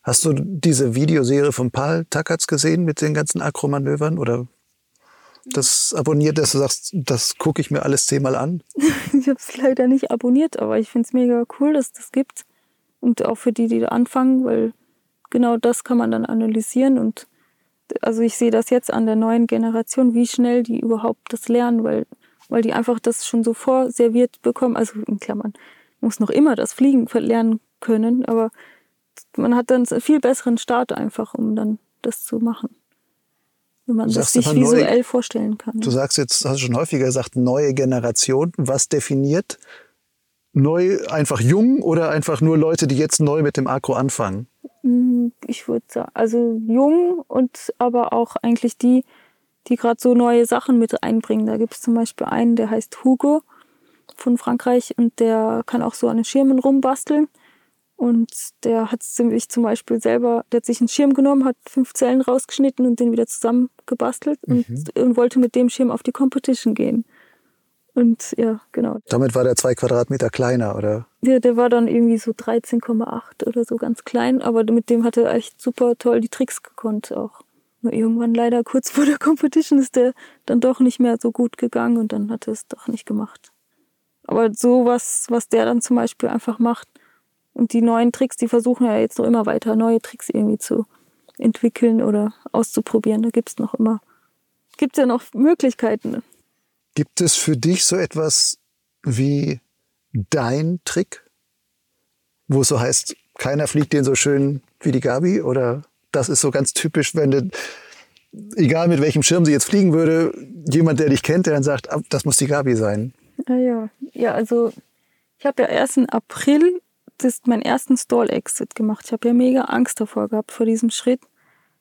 Hast du diese Videoserie von Paul Takatz gesehen mit den ganzen Akromanövern oder das abonniert, dass du sagst, das gucke ich mir alles zehnmal an? Ich habe es leider nicht abonniert, aber ich finde es mega cool, dass das gibt. Und auch für die, die da anfangen, weil genau das kann man dann analysieren. Und also ich sehe das jetzt an der neuen Generation, wie schnell die überhaupt das lernen, weil, weil die einfach das schon so vorserviert bekommen. Also in Klammern, muss noch immer das Fliegen lernen können, aber man hat dann einen viel besseren Start einfach, um dann das zu machen. Wenn man das sich visuell vorstellen kann. Du sagst jetzt, hast du schon häufiger gesagt, neue Generation. Was definiert neu einfach jung oder einfach nur Leute, die jetzt neu mit dem Akro anfangen? Mm, Ich würde sagen, also jung und aber auch eigentlich die, die gerade so neue Sachen mit einbringen. Da gibt es zum Beispiel einen, der heißt Hugo von Frankreich und der kann auch so an den Schirmen rumbasteln. Und der hat sich zum Beispiel selber, der hat sich einen Schirm genommen, hat fünf Zellen rausgeschnitten und den wieder zusammengebastelt und, und wollte mit dem Schirm auf die Competition gehen. Und ja, genau. Damit war der zwei Quadratmeter kleiner, oder? Der, der war dann irgendwie so 13,8 oder so ganz klein, aber mit dem hat er echt super toll die Tricks gekonnt auch. Nur irgendwann leider kurz vor der Competition ist der dann doch nicht mehr so gut gegangen und dann hat er es doch nicht gemacht. Aber sowas, was der dann zum Beispiel einfach macht und die neuen Tricks, die versuchen ja jetzt noch immer weiter neue Tricks irgendwie zu entwickeln oder auszuprobieren. Da gibt's noch immer, gibt's ja noch Möglichkeiten. Gibt es für dich so etwas wie dein Trick? Wo es so heißt, keiner fliegt den so schön wie die Gabi? Oder das ist so ganz typisch, wenn du, egal mit welchem Schirm sie jetzt fliegen würde, jemand, der dich kennt, der dann sagt, ah, das muss die Gabi sein. Ja, ja. Ja also ich habe ja erst im April das, meinen ersten Stall-Exit gemacht. Ich habe ja mega Angst davor gehabt, vor diesem Schritt.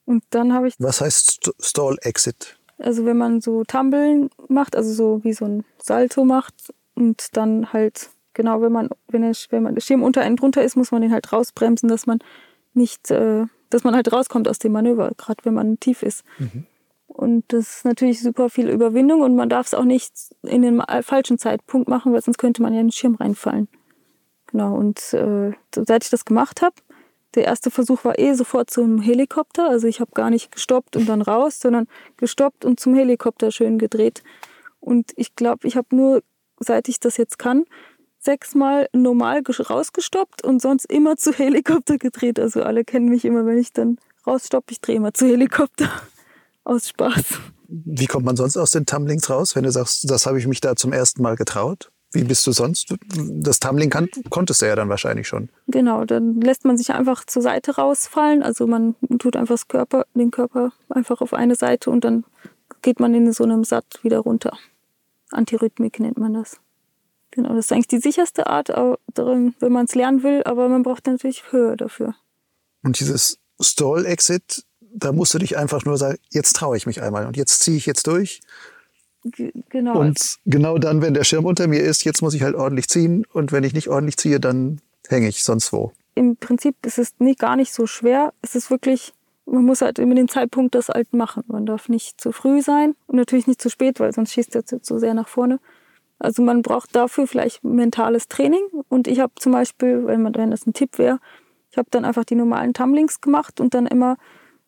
Und dann habe ich. Was heißt Stall-Exit? Also wenn man so Tumbeln macht, also so wie so ein Salto macht und dann halt, genau, wenn man, wenn der, wenn man der Schirm unter einen drunter ist, muss man den halt rausbremsen, dass man nicht, äh, dass man halt rauskommt aus dem Manöver, gerade wenn man tief ist. Mhm. Und das ist natürlich super viel Überwindung und man darf es auch nicht in den falschen Zeitpunkt machen, weil sonst könnte man ja in den Schirm reinfallen. Genau, und äh, seit ich das gemacht habe, der erste Versuch war eh sofort zum Helikopter. Also ich habe gar nicht gestoppt und dann raus, sondern gestoppt und zum Helikopter schön gedreht. Und ich glaube, ich habe nur, seit ich das jetzt kann, sechsmal normal rausgestoppt und sonst immer zu Helikopter gedreht. Also alle kennen mich immer, wenn ich dann rausstoppe, ich drehe immer zu Helikopter. Aus Spaß. Wie kommt man sonst aus den Tumblings raus, wenn du sagst, das habe ich mich da zum ersten Mal getraut? Wie bist du sonst? Das Tumbling kann, konntest du ja dann wahrscheinlich schon. Genau, dann lässt man sich einfach zur Seite rausfallen. Also man tut einfach das Körper, den Körper einfach auf eine Seite und dann geht man in so einem Satt wieder runter. Antirhythmik nennt man das. Genau, das ist eigentlich die sicherste Art, wenn man es lernen will, aber man braucht natürlich Höhe dafür. Und dieses Stall-Exit, da musst du dich einfach nur sagen, jetzt traue ich mich einmal und jetzt ziehe ich jetzt durch genau. Und genau dann, wenn der Schirm unter mir ist, jetzt muss ich halt ordentlich ziehen. Und wenn ich nicht ordentlich ziehe, dann hänge ich sonst wo. Im Prinzip ist es nicht, gar nicht so schwer. Es ist wirklich, man muss halt immer den Zeitpunkt das halt machen. Man darf nicht zu früh sein und natürlich nicht zu spät, weil sonst schießt er zu sehr nach vorne. Also man braucht dafür vielleicht mentales Training. Und ich habe zum Beispiel, wenn, man, wenn das ein Tipp wäre, ich habe dann einfach die normalen Tumblings gemacht und dann immer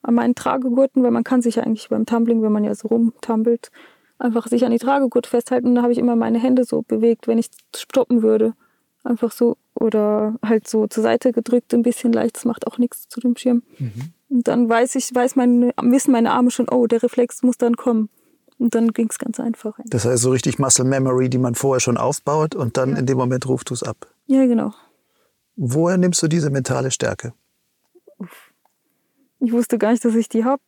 an meinen Tragegurten, weil man kann sich ja eigentlich beim Tumbling, wenn man ja so rumtumbelt, einfach sich an die Tragegurt festhalten. Und da habe ich immer meine Hände so bewegt, wenn ich stoppen würde. Einfach so. Oder halt so zur Seite gedrückt, ein bisschen leicht. Das macht auch nichts zu dem Schirm. Mhm. Und dann weiß ich, weiß meine, wissen meine Arme schon, oh, der Reflex muss dann kommen. Und dann ging es ganz einfach. Das heißt so richtig Muscle Memory, die man vorher schon aufbaut und dann ja. in dem Moment ruft du es ab. Ja, genau. Woher nimmst du diese mentale Stärke? Ich wusste gar nicht, dass ich die habe.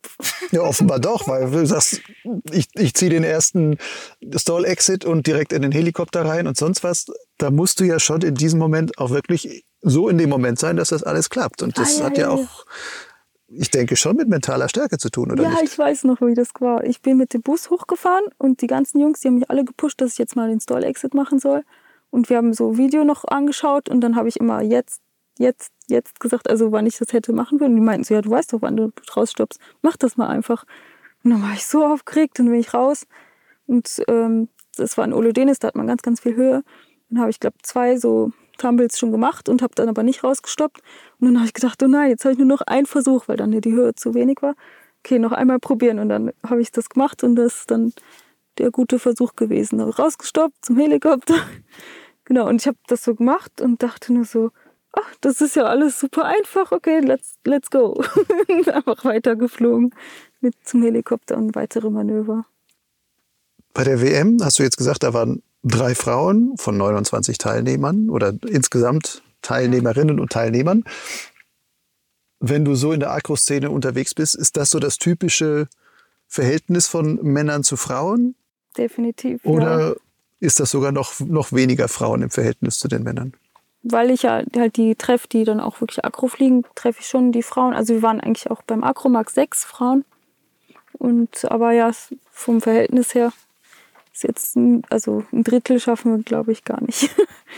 Ja, offenbar doch, weil du sagst, ich, ich ziehe den ersten Stall-Exit und direkt in den Helikopter rein und sonst was. Da musst du ja schon in diesem Moment auch wirklich so in dem Moment sein, dass das alles klappt. Und das ah, ja, hat ja, ja auch, ich denke, schon mit mentaler Stärke zu tun, oder ja, nicht? Ja, ich weiß noch, wie das war. Ich bin mit dem Bus hochgefahren und die ganzen Jungs, die haben mich alle gepusht, dass ich jetzt mal den Stall-Exit machen soll. Und wir haben so Video noch angeschaut und dann habe ich immer jetzt, jetzt, jetzt gesagt, also wann ich das hätte machen würden. Die meinten so, ja, du weißt doch, wann du rausstoppst. Mach das mal einfach. Und dann war ich so aufgeregt und bin ich raus. Und ähm, das war in Olodenis, da hat man ganz, ganz viel Höhe. Dann habe ich, glaube zwei so Tumbles schon gemacht und habe dann aber nicht rausgestoppt. Und dann habe ich gedacht, oh nein, jetzt habe ich nur noch einen Versuch, weil dann die Höhe zu wenig war. Okay, noch einmal probieren. Und dann habe ich das gemacht und das ist dann der gute Versuch gewesen. Rausgestoppt zum Helikopter. genau, und ich habe das so gemacht und dachte nur so, ach, das ist ja alles super einfach, okay, let's, let's go. Einfach weitergeflogen mit zum Helikopter und weitere Manöver. Bei der WM hast du jetzt gesagt, da waren drei Frauen von 29 Teilnehmern oder insgesamt Teilnehmerinnen und Teilnehmern. Wenn du so in der Akro-Szene unterwegs bist, ist das so das typische Verhältnis von Männern zu Frauen? Definitiv. Oder ja. ist das sogar noch, noch weniger Frauen im Verhältnis zu den Männern? Weil ich ja halt die treffe, die dann auch wirklich Akro fliegen, treffe ich schon die Frauen. Also wir waren eigentlich auch beim Akromark sechs Frauen. Und aber ja, vom Verhältnis her ist jetzt ein, also ein Drittel schaffen wir, glaube ich, gar nicht.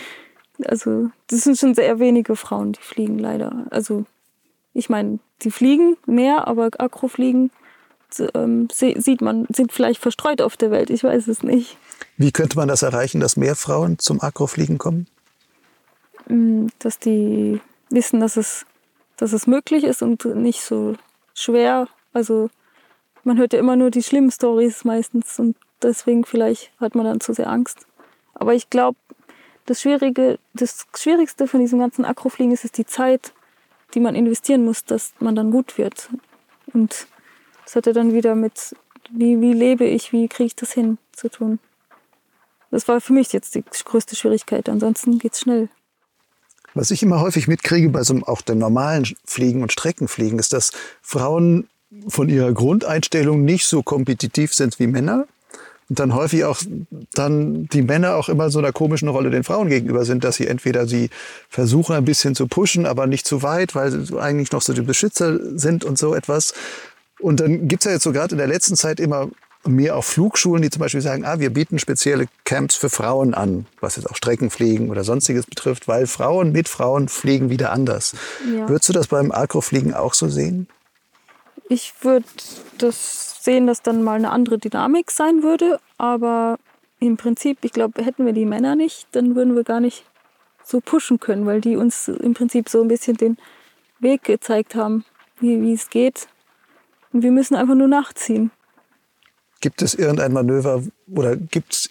also das sind schon sehr wenige Frauen, die fliegen leider. Also ich meine, die fliegen mehr, aber Akrofliegen ähm, sieht man, sind vielleicht verstreut auf der Welt. Ich weiß es nicht. Wie könnte man das erreichen, dass mehr Frauen zum Akrofliegen kommen? Mm, dass die wissen, dass es, dass es möglich ist und nicht so schwer. Also man hört ja immer nur die schlimmen Stories meistens und deswegen vielleicht hat man dann zu sehr Angst. Aber ich glaube, das Schwierige, das Schwierigste von diesem ganzen Akrofliegen ist, ist die Zeit, die man investieren muss, dass man dann gut wird. Und das hat ja dann wieder mit, wie, wie lebe ich, wie kriege ich das hin, zu tun. Das war für mich jetzt die größte Schwierigkeit. Ansonsten geht es schnell. Was ich immer häufig mitkriege bei so auch dem normalen Fliegen und Streckenfliegen, ist, dass Frauen von ihrer Grundeinstellung nicht so kompetitiv sind wie Männer. Und dann häufig auch dann die Männer auch immer so einer komischen Rolle den Frauen gegenüber sind, dass sie entweder sie versuchen ein bisschen zu pushen, aber nicht zu weit, weil sie eigentlich noch so die Beschützer sind und so etwas. Und dann gibt's ja jetzt so gerade in der letzten Zeit immer mehr auch Flugschulen, die zum Beispiel sagen, ah, wir bieten spezielle Camps für Frauen an, was jetzt auch Streckenfliegen oder sonstiges betrifft, weil Frauen mit Frauen fliegen wieder anders. Ja. Würdest du das beim Akrofliegen auch so sehen? Ich würde das sehen, dass dann mal eine andere Dynamik sein würde, aber im Prinzip, ich glaube, hätten wir die Männer nicht, dann würden wir gar nicht so pushen können, weil die uns im Prinzip so ein bisschen den Weg gezeigt haben, wie es geht. Und wir müssen einfach nur nachziehen. Gibt es irgendein Manöver oder gibt es,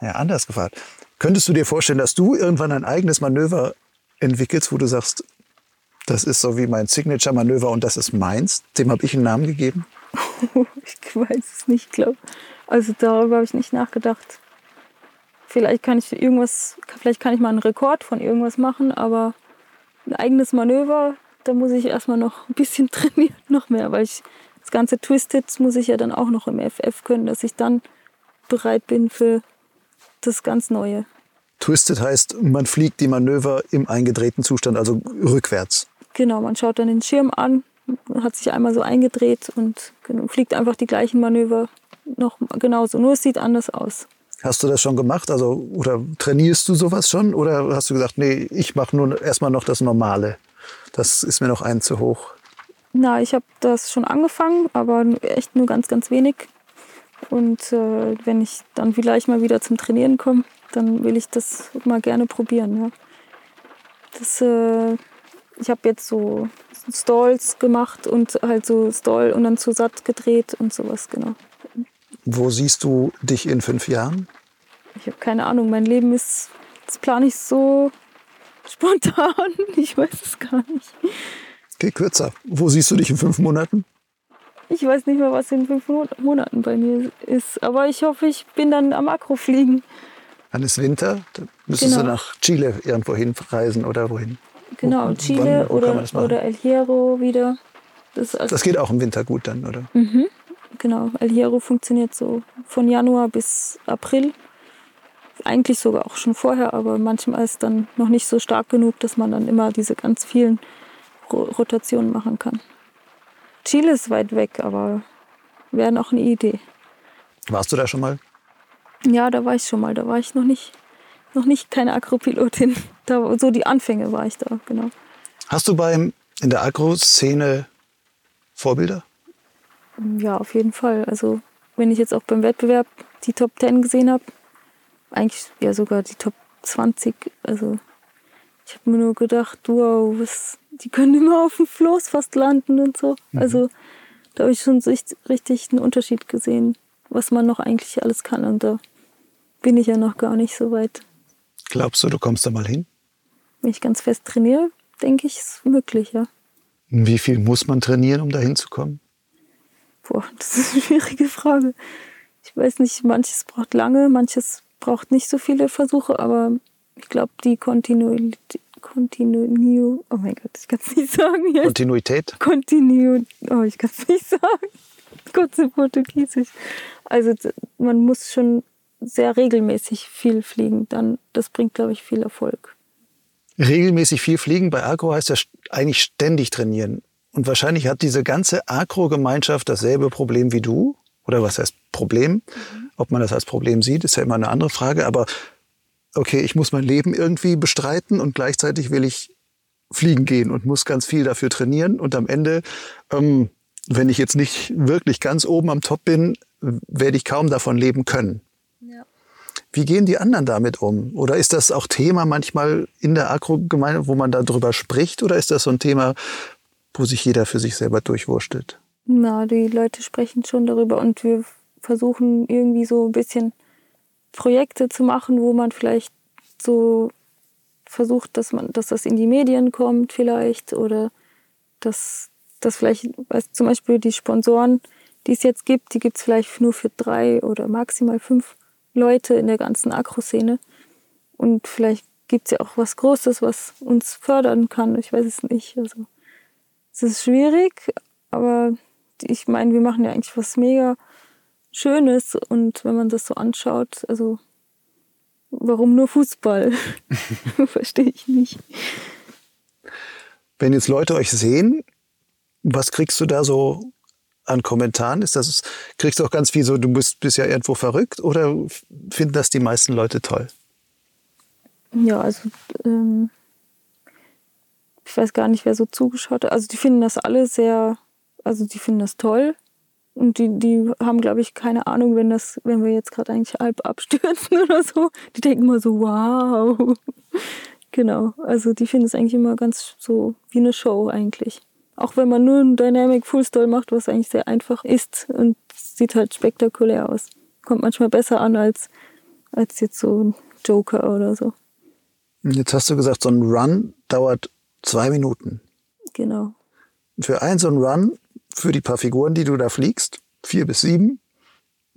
ja, anders gefragt, könntest du dir vorstellen, dass du irgendwann ein eigenes Manöver entwickelst, wo du sagst, das ist so wie mein Signature-Manöver und das ist meins? Dem habe ich einen Namen gegeben? ich weiß es nicht, glaube Also darüber habe ich nicht nachgedacht. Vielleicht kann ich irgendwas, vielleicht kann ich mal einen Rekord von irgendwas machen, aber ein eigenes Manöver, da muss ich erstmal noch ein bisschen trainieren, noch mehr, weil ich das ganze Twisted muss ich ja dann auch noch im FF können, dass ich dann bereit bin für das ganz Neue. Twisted heißt, man fliegt die Manöver im eingedrehten Zustand, also rückwärts. Genau, man schaut dann den Schirm an, hat sich einmal so eingedreht und fliegt einfach die gleichen Manöver noch genauso. Nur es sieht anders aus. Hast du das schon gemacht? Also, oder trainierst du sowas schon? Oder hast du gesagt, nee, ich mache nur erstmal noch das Normale? Das ist mir noch ein zu hoch. Na, ich habe das schon angefangen, aber echt nur ganz, ganz wenig. Und äh, wenn ich dann vielleicht mal wieder zum Trainieren komme, dann will ich das mal gerne probieren. Ja. Das, äh, ich habe jetzt so Stalls gemacht und halt so Stall und dann zu satt gedreht und sowas, genau. Wo siehst du dich in fünf Jahren? Ich habe keine Ahnung. Mein Leben ist, das plane ich so spontan. Ich weiß es gar nicht. Geh kürzer. Wo siehst du dich in fünf Monaten? Ich weiß nicht mehr, was in fünf Monaten bei mir ist. Aber ich hoffe, ich bin dann am Akrofliegen. Dann ist Winter. Dann müsstest genau. du nach Chile irgendwo hinreisen oder wohin? Genau, wo, Chile wann, wo oder, oder El Hierro wieder. Das, also das, geht auch im Winter gut dann, oder? Mhm. Genau, El Hierro funktioniert so von Januar bis April. Eigentlich sogar auch schon vorher, aber manchmal ist es dann noch nicht so stark genug, dass man dann immer diese ganz vielen Rotation machen kann. Chile ist weit weg, aber wäre noch eine Idee. Warst du da schon mal? Ja, da war ich schon mal. Da war ich noch nicht, noch nicht keine Agropilotin. Da, so die Anfänge war ich da, genau. Hast du beim, in der Agro-Szene Vorbilder? Ja, auf jeden Fall. Also wenn ich jetzt auch beim Wettbewerb die Top 10 gesehen habe, eigentlich ja sogar die Top 20. Also ich habe mir nur gedacht, wow, was, die können immer auf dem Floß fast landen und so. Mhm. Also da habe ich schon richtig einen Unterschied gesehen, was man noch eigentlich alles kann. Und da bin ich ja noch gar nicht so weit. Glaubst du, du kommst da mal hin? Wenn ich ganz fest trainiere, denke ich, ist möglich, ja. Wie viel muss man trainieren, um da hinzukommen? Boah, das ist eine schwierige Frage. Ich weiß nicht, manches braucht lange, manches braucht nicht so viele Versuche, aber ich glaube, die Kontinuität, Kontinu, oh mein Gott, ich kann es nicht sagen jetzt. Kontinuität? Kontinu, oh, ich kann es nicht sagen. Kurze Portugiesisch. Also man muss schon sehr regelmäßig viel fliegen, dann das bringt, glaube ich, viel Erfolg. Regelmäßig viel fliegen bei Agro heißt ja eigentlich ständig trainieren. Und wahrscheinlich hat diese ganze Agro-Gemeinschaft dasselbe Problem wie du. Oder was heißt Problem? Mhm. Ob man das als Problem sieht, ist ja immer eine andere Frage. Aber okay, ich muss mein Leben irgendwie bestreiten und gleichzeitig will ich fliegen gehen und muss ganz viel dafür trainieren. Und am Ende, ähm, wenn ich jetzt nicht wirklich ganz oben am Top bin, werde ich kaum davon leben können. Ja. Wie gehen die anderen damit um? Oder ist das auch Thema manchmal in der Agro-Gemeinde, wo man darüber spricht? Oder ist das so ein Thema, wo sich jeder für sich selber durchwurschtelt? Na, die Leute sprechen schon darüber und wir versuchen irgendwie so ein bisschen Projekte zu machen, wo man vielleicht so versucht, dass man, dass das in die Medien kommt vielleicht oder dass das vielleicht, weiß zum Beispiel die Sponsoren, die es jetzt gibt, die gibt es vielleicht nur für drei oder maximal fünf Leute in der ganzen Agro-Szene. Und vielleicht gibt es ja auch was Großes, was uns fördern kann. Ich weiß es nicht. Also es ist schwierig, aber ich meine, wir machen ja eigentlich was mega Schönes und wenn man das so anschaut, also warum nur Fußball? Verstehe ich nicht. Wenn jetzt Leute euch sehen, was kriegst du da so an Kommentaren? Ist das, kriegst du auch ganz viel so, du bist, bist ja irgendwo verrückt oder finden das die meisten Leute toll? Ja, also ähm, ich weiß gar nicht, wer so zugeschaut hat. Also die finden das alle sehr, also die finden das toll. Und die, die haben, glaube ich, keine Ahnung, wenn das, wenn wir jetzt gerade eigentlich halb abstürzen oder so. Die denken immer so, wow. genau. Also die finden es eigentlich immer ganz so wie eine Show eigentlich. Auch wenn man nur ein Dynamic Full Stall macht, was eigentlich sehr einfach ist und sieht halt spektakulär aus. Kommt manchmal besser an als, als jetzt so ein Joker oder so. Jetzt hast du gesagt, so ein Run dauert zwei Minuten. Genau. Für einen so einen Run, für die paar Figuren, die du da fliegst, vier bis sieben,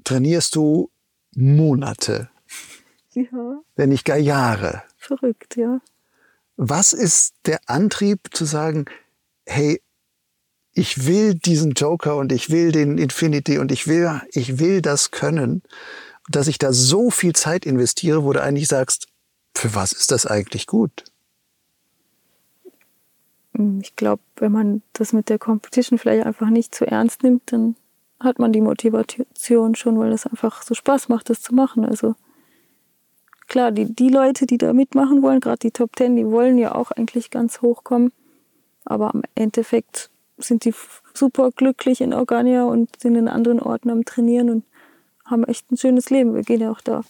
trainierst du Monate. Ja. Wenn nicht gar Jahre. Verrückt, ja. Was ist der Antrieb zu sagen, hey, ich will diesen Joker und ich will den Infinity und ich will, ich will das können, dass ich da so viel Zeit investiere, wo du eigentlich sagst, für was ist das eigentlich gut? Ich glaube, wenn man das mit der Competition vielleicht einfach nicht zu ernst nimmt, dann hat man die Motivation schon, weil es einfach so Spaß macht, das zu machen. Also klar, die, die Leute, die da mitmachen wollen, gerade die Top Ten, die wollen ja auch eigentlich ganz hoch kommen. Aber am Endeffekt sind die super glücklich in Organia und sind in anderen Orten am Trainieren und haben echt ein schönes Leben. Wir gehen ja auch da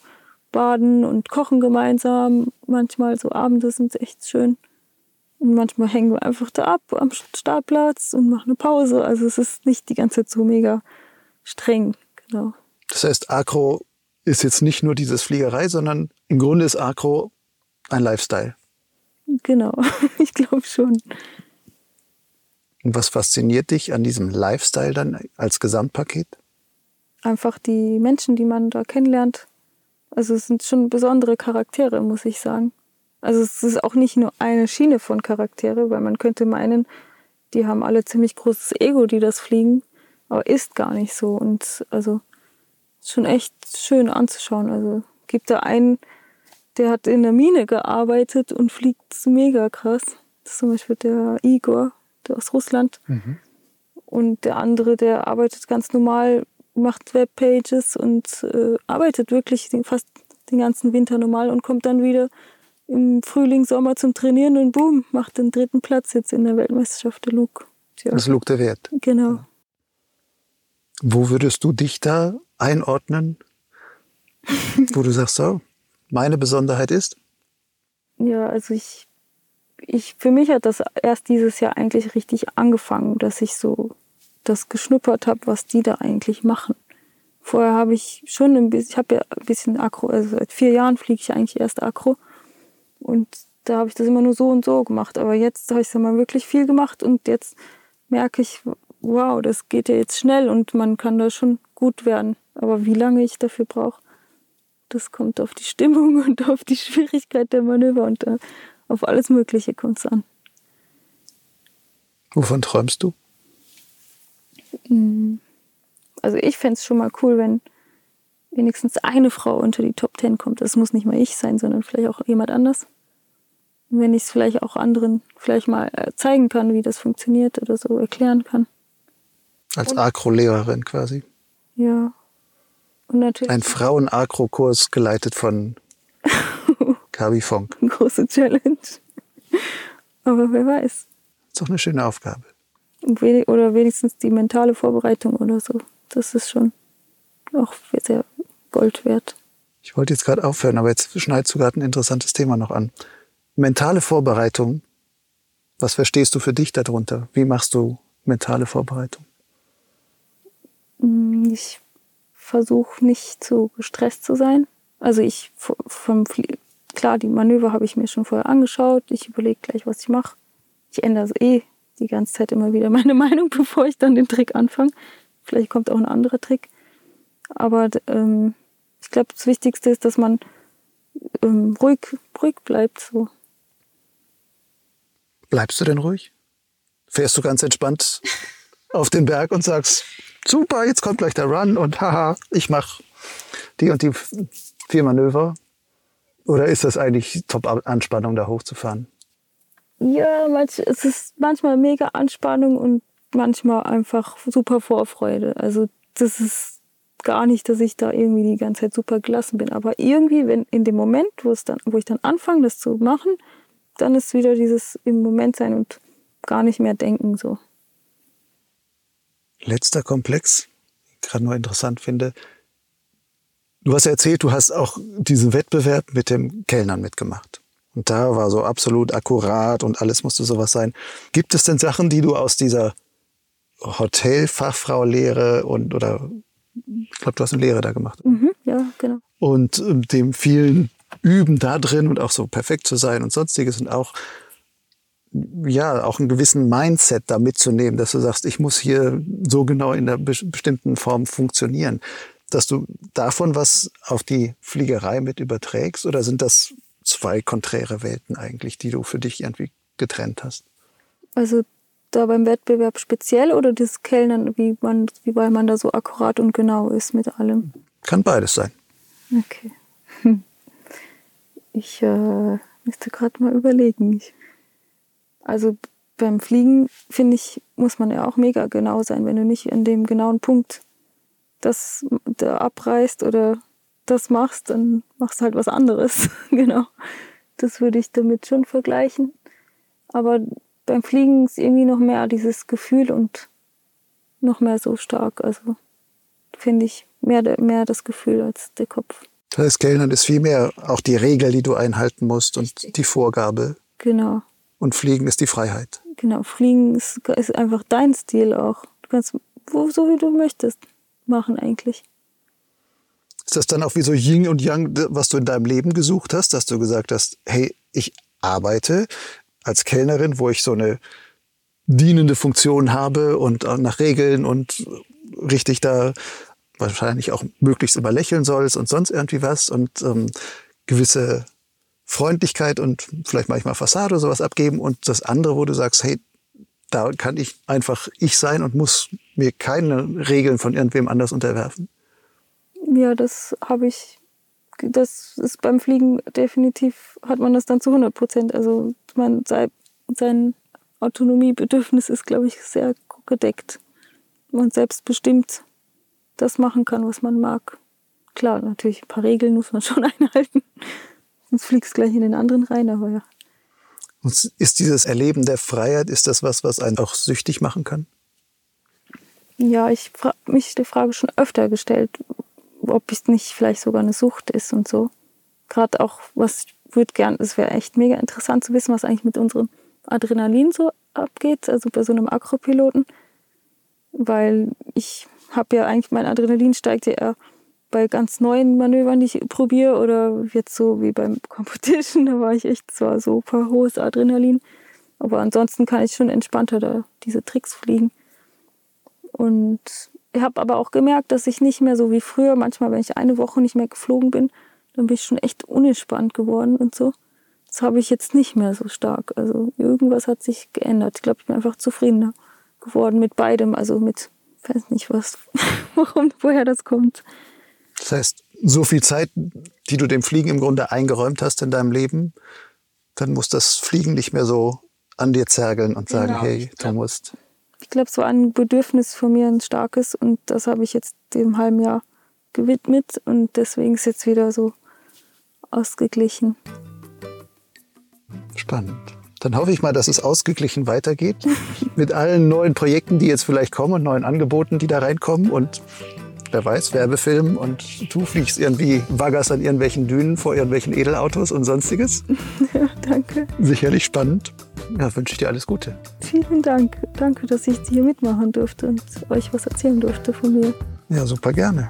baden und kochen gemeinsam. Manchmal so Abende sind echt schön. Und manchmal hängen wir einfach da ab am Startplatz und machen eine Pause. Also es ist nicht die ganze Zeit so mega streng. Genau. Das heißt, Acro ist jetzt nicht nur dieses Fliegerei, sondern im Grunde ist Acro ein Lifestyle. Genau, ich glaube schon. Und was fasziniert dich an diesem Lifestyle dann als Gesamtpaket? Einfach die Menschen, die man da kennenlernt. Also es sind schon besondere Charaktere, muss ich sagen. Also es ist auch nicht nur eine Schiene von Charaktere, weil man könnte meinen, die haben alle ziemlich großes Ego, die das fliegen, aber ist gar nicht so. Und also schon echt schön anzuschauen. Also gibt da einen, der hat in der Mine gearbeitet und fliegt mega krass. Das ist zum Beispiel der Igor, der aus Russland. Mhm. Und der andere, der arbeitet ganz normal, macht Webpages und äh, arbeitet wirklich den, fast den ganzen Winter normal und kommt dann wieder im Frühling, Sommer zum Trainieren und boom, macht den dritten Platz jetzt in der Weltmeisterschaft der Luke. Tja. Das Luke der Wert. Genau. Wo würdest du dich da einordnen, wo du sagst, so, meine Besonderheit ist? Ja, also ich ich, für mich hat das erst dieses Jahr eigentlich richtig angefangen, dass ich so das geschnuppert habe, was die da eigentlich machen. Vorher habe ich schon ein bisschen, ich habe ja ein bisschen Akro, also seit vier Jahren fliege ich eigentlich erst Akro. Und da habe ich das immer nur so und so gemacht. Aber jetzt habe ich es mal wirklich viel gemacht und jetzt merke ich, wow, das geht ja jetzt schnell und man kann da schon gut werden. Aber wie lange ich dafür brauche, das kommt auf die Stimmung und auf die Schwierigkeit der Manöver und da auf alles Mögliche kommt es an. Wovon träumst du? Mm. Also ich fände es schon mal cool, wenn wenigstens eine Frau unter die Top Ten kommt. Das muss nicht mal ich sein, sondern vielleicht auch jemand anders. Und wenn ich es vielleicht auch anderen vielleicht mal äh, zeigen kann, wie das funktioniert oder so erklären kann. Als Akro-Lehrerin quasi. Ja. Und natürlich. Ein Frauen-Akro-Kurs geleitet von Kabi Funk. Große Challenge. Aber wer weiß. Ist doch eine schöne Aufgabe. Oder wenigstens die mentale Vorbereitung oder so. Das ist schon auch sehr Gold wert. Ich wollte jetzt gerade aufhören, aber jetzt schneidest du gerade ein interessantes Thema noch an. Mentale Vorbereitung. Was verstehst du für dich darunter? Wie machst du mentale Vorbereitung? Mm, ich versuche nicht so gestresst zu sein. Also ich vom Klar, die Manöver habe ich mir schon vorher angeschaut. Ich überlege gleich, was ich mache. Ich ändere also eh die ganze Zeit immer wieder meine Meinung, bevor ich dann den Trick anfange. Vielleicht kommt auch ein anderer Trick. Aber ähm, ich glaube, das Wichtigste ist, dass man ähm, ruhig, ruhig bleibt so. Bleibst du denn ruhig? Fährst du ganz entspannt auf den Berg und sagst, super, jetzt kommt gleich der Run und haha, ich mache die und die vier Manöver? Oder ist das eigentlich Top-Anspannung, da hochzufahren? Ja, manch, es ist manchmal mega Anspannung und manchmal einfach super Vorfreude. Also das ist gar nicht, dass ich da irgendwie die ganze Zeit super gelassen bin. Aber irgendwie, wenn in dem Moment, wo es dann, wo ich dann anfange, das zu machen, dann ist wieder dieses im Moment sein und gar nicht mehr denken so. Letzter Komplex, gerade nur interessant finde. Du hast ja erzählt, du hast auch diesen Wettbewerb mit dem Kellnern mitgemacht. Und da war so absolut akkurat und alles musste sowas sein. Gibt es denn Sachen, die du aus dieser Hotelfachfrau-Lehre und oder ich glaube, du hast eine Lehre da gemacht. Mhm, ja, genau. Und ähm, dem vielen Üben da drin und auch so perfekt zu sein und sonstiges und auch ja, auch einen gewissen Mindset da mitzunehmen, dass du sagst, ich muss hier so genau in einer bestimmten Form funktionieren. Dass du davon was auf die Fliegerei mit überträgst oder sind das zwei konträre Welten eigentlich, die du für dich irgendwie getrennt hast? Also da beim Wettbewerb speziell oder das Kellnern, wie man, wie weil man da so akkurat und genau ist mit allem? Kann beides sein. Okay. Ich äh, müsste gerade mal überlegen. Ich, also beim Fliegen, finde ich, muss man ja auch mega genau sein. Wenn du nicht an dem genauen Punkt das da abreißt oder das machst, dann machst du halt was anderes. genau. Das würde ich damit schon vergleichen. Aber beim Fliegen ist irgendwie noch mehr dieses Gefühl und noch mehr so stark. Also finde ich mehr, mehr das Gefühl als der Kopf. Das Kellnern ist viel mehr auch die Regel, die du einhalten musst und die Vorgabe. Genau. Und Fliegen ist die Freiheit. Genau, Fliegen ist, ist einfach dein Stil auch. Du kannst wo, so wie du möchtest machen eigentlich. Ist das dann auch wie so Yin und Yang, was du in deinem Leben gesucht hast, dass du gesagt hast, hey, ich arbeite, als Kellnerin, wo ich so eine dienende Funktion habe und nach Regeln und richtig da wahrscheinlich auch möglichst immer lächeln sollst und sonst irgendwie was und ähm, gewisse Freundlichkeit und vielleicht manchmal Fassade oder sowas abgeben und das andere, wo du sagst, hey, da kann ich einfach ich sein und muss mir keine Regeln von irgendwem anders unterwerfen. Ja, das habe ich das ist beim Fliegen definitiv, hat man das dann zu 100 Prozent. Also man, sein Autonomiebedürfnis ist, glaube ich, sehr gedeckt. Man selbstbestimmt das machen kann, was man mag. Klar, natürlich ein paar Regeln muss man schon einhalten. Sonst fliegst gleich in den anderen rein, aber ja. Und ist dieses Erleben der Freiheit, ist das was, was einen auch süchtig machen kann? Ja, ich habe mich die Frage schon öfter gestellt, ob es nicht vielleicht sogar eine Sucht ist und so. Gerade auch, was würde gern, es wäre echt mega interessant zu wissen, was eigentlich mit unserem Adrenalin so abgeht, also bei so einem Akropiloten. Weil ich habe ja eigentlich, mein Adrenalin steigt ja eher bei ganz neuen Manövern, die ich probiere, oder jetzt so wie beim Competition, da war ich echt zwar super hohes Adrenalin, aber ansonsten kann ich schon entspannter da diese Tricks fliegen. Und ich habe aber auch gemerkt, dass ich nicht mehr so wie früher, manchmal, wenn ich eine Woche nicht mehr geflogen bin, dann bin ich schon echt unentspannt geworden und so. Das habe ich jetzt nicht mehr so stark. Also irgendwas hat sich geändert. Ich glaube, ich bin einfach zufriedener geworden mit beidem. Also mit, ich weiß nicht was, warum, woher das kommt. Das heißt, so viel Zeit, die du dem Fliegen im Grunde eingeräumt hast in deinem Leben, dann muss das Fliegen nicht mehr so an dir zergeln und sagen, genau. hey, du musst ich glaube, so ein Bedürfnis von mir, ein starkes. Und das habe ich jetzt dem halben Jahr gewidmet. Und deswegen ist jetzt wieder so ausgeglichen. Spannend. Dann hoffe ich mal, dass es ausgeglichen weitergeht mit allen neuen Projekten, die jetzt vielleicht kommen und neuen Angeboten, die da reinkommen. Und wer weiß, Werbefilm und du fliegst irgendwie Waggers an irgendwelchen Dünen vor irgendwelchen Edelautos und sonstiges. Ja, danke. Sicherlich spannend. Ja, wünsche ich dir alles Gute. Vielen Dank. Danke, dass ich hier mitmachen durfte und euch was erzählen durfte von mir. Ja, super gerne.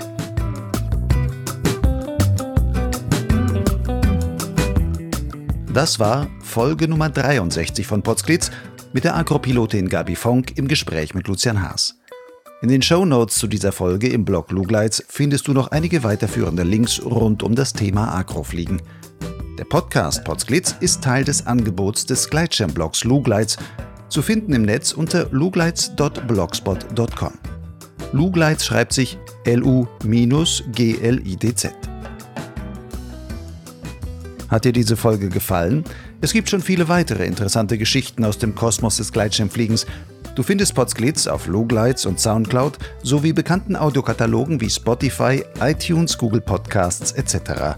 Das war Folge Nummer 63 von Potsglitz mit der Agropilotin Gabi Fonk im Gespräch mit Lucian Haas. In den Show Notes zu dieser Folge im Blog Lugleitz findest du noch einige weiterführende Links rund um das Thema Agrofliegen. Der Podcast Potsglitz ist Teil des Angebots des Gleitschirmblogs Lugleitz, zu finden im Netz unter lugleitz.blogspot.com. Lugleitz schreibt sich L-U-G-L-I-D-Z. Hat dir diese Folge gefallen? Es gibt schon viele weitere interessante Geschichten aus dem Kosmos des Gleitschirmfliegens. Du findest Potsglitz auf Lugleitz und Soundcloud sowie bekannten Audiokatalogen wie Spotify, iTunes, Google Podcasts etc.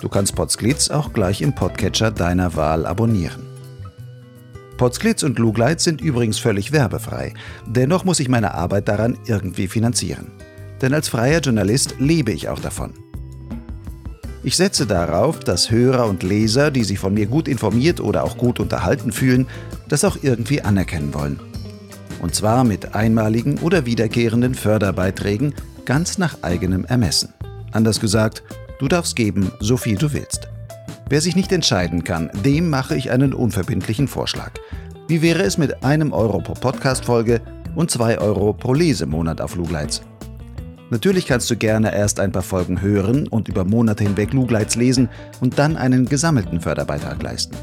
Du kannst Potsglitz auch gleich im Podcatcher deiner Wahl abonnieren. Potsglitz und Lugleitz sind übrigens völlig werbefrei. Dennoch muss ich meine Arbeit daran irgendwie finanzieren. Denn als freier Journalist lebe ich auch davon. Ich setze darauf, dass Hörer und Leser, die sich von mir gut informiert oder auch gut unterhalten fühlen, das auch irgendwie anerkennen wollen. Und zwar mit einmaligen oder wiederkehrenden Förderbeiträgen ganz nach eigenem Ermessen. Anders gesagt, du darfst geben, so viel du willst. Wer sich nicht entscheiden kann, dem mache ich einen unverbindlichen Vorschlag. Wie wäre es mit einem Euro pro Podcast-Folge und zwei Euro pro Lesemonat auf Lugleitz? Natürlich kannst du gerne erst ein paar Folgen hören und über Monate hinweg Lugleitz lesen und dann einen gesammelten Förderbeitrag leisten.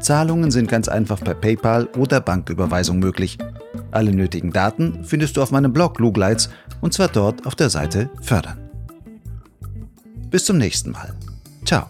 Zahlungen sind ganz einfach per PayPal oder Banküberweisung möglich. Alle nötigen Daten findest du auf meinem Blog Lugleitz und zwar dort auf der Seite Fördern. Bis zum nächsten Mal. Ciao.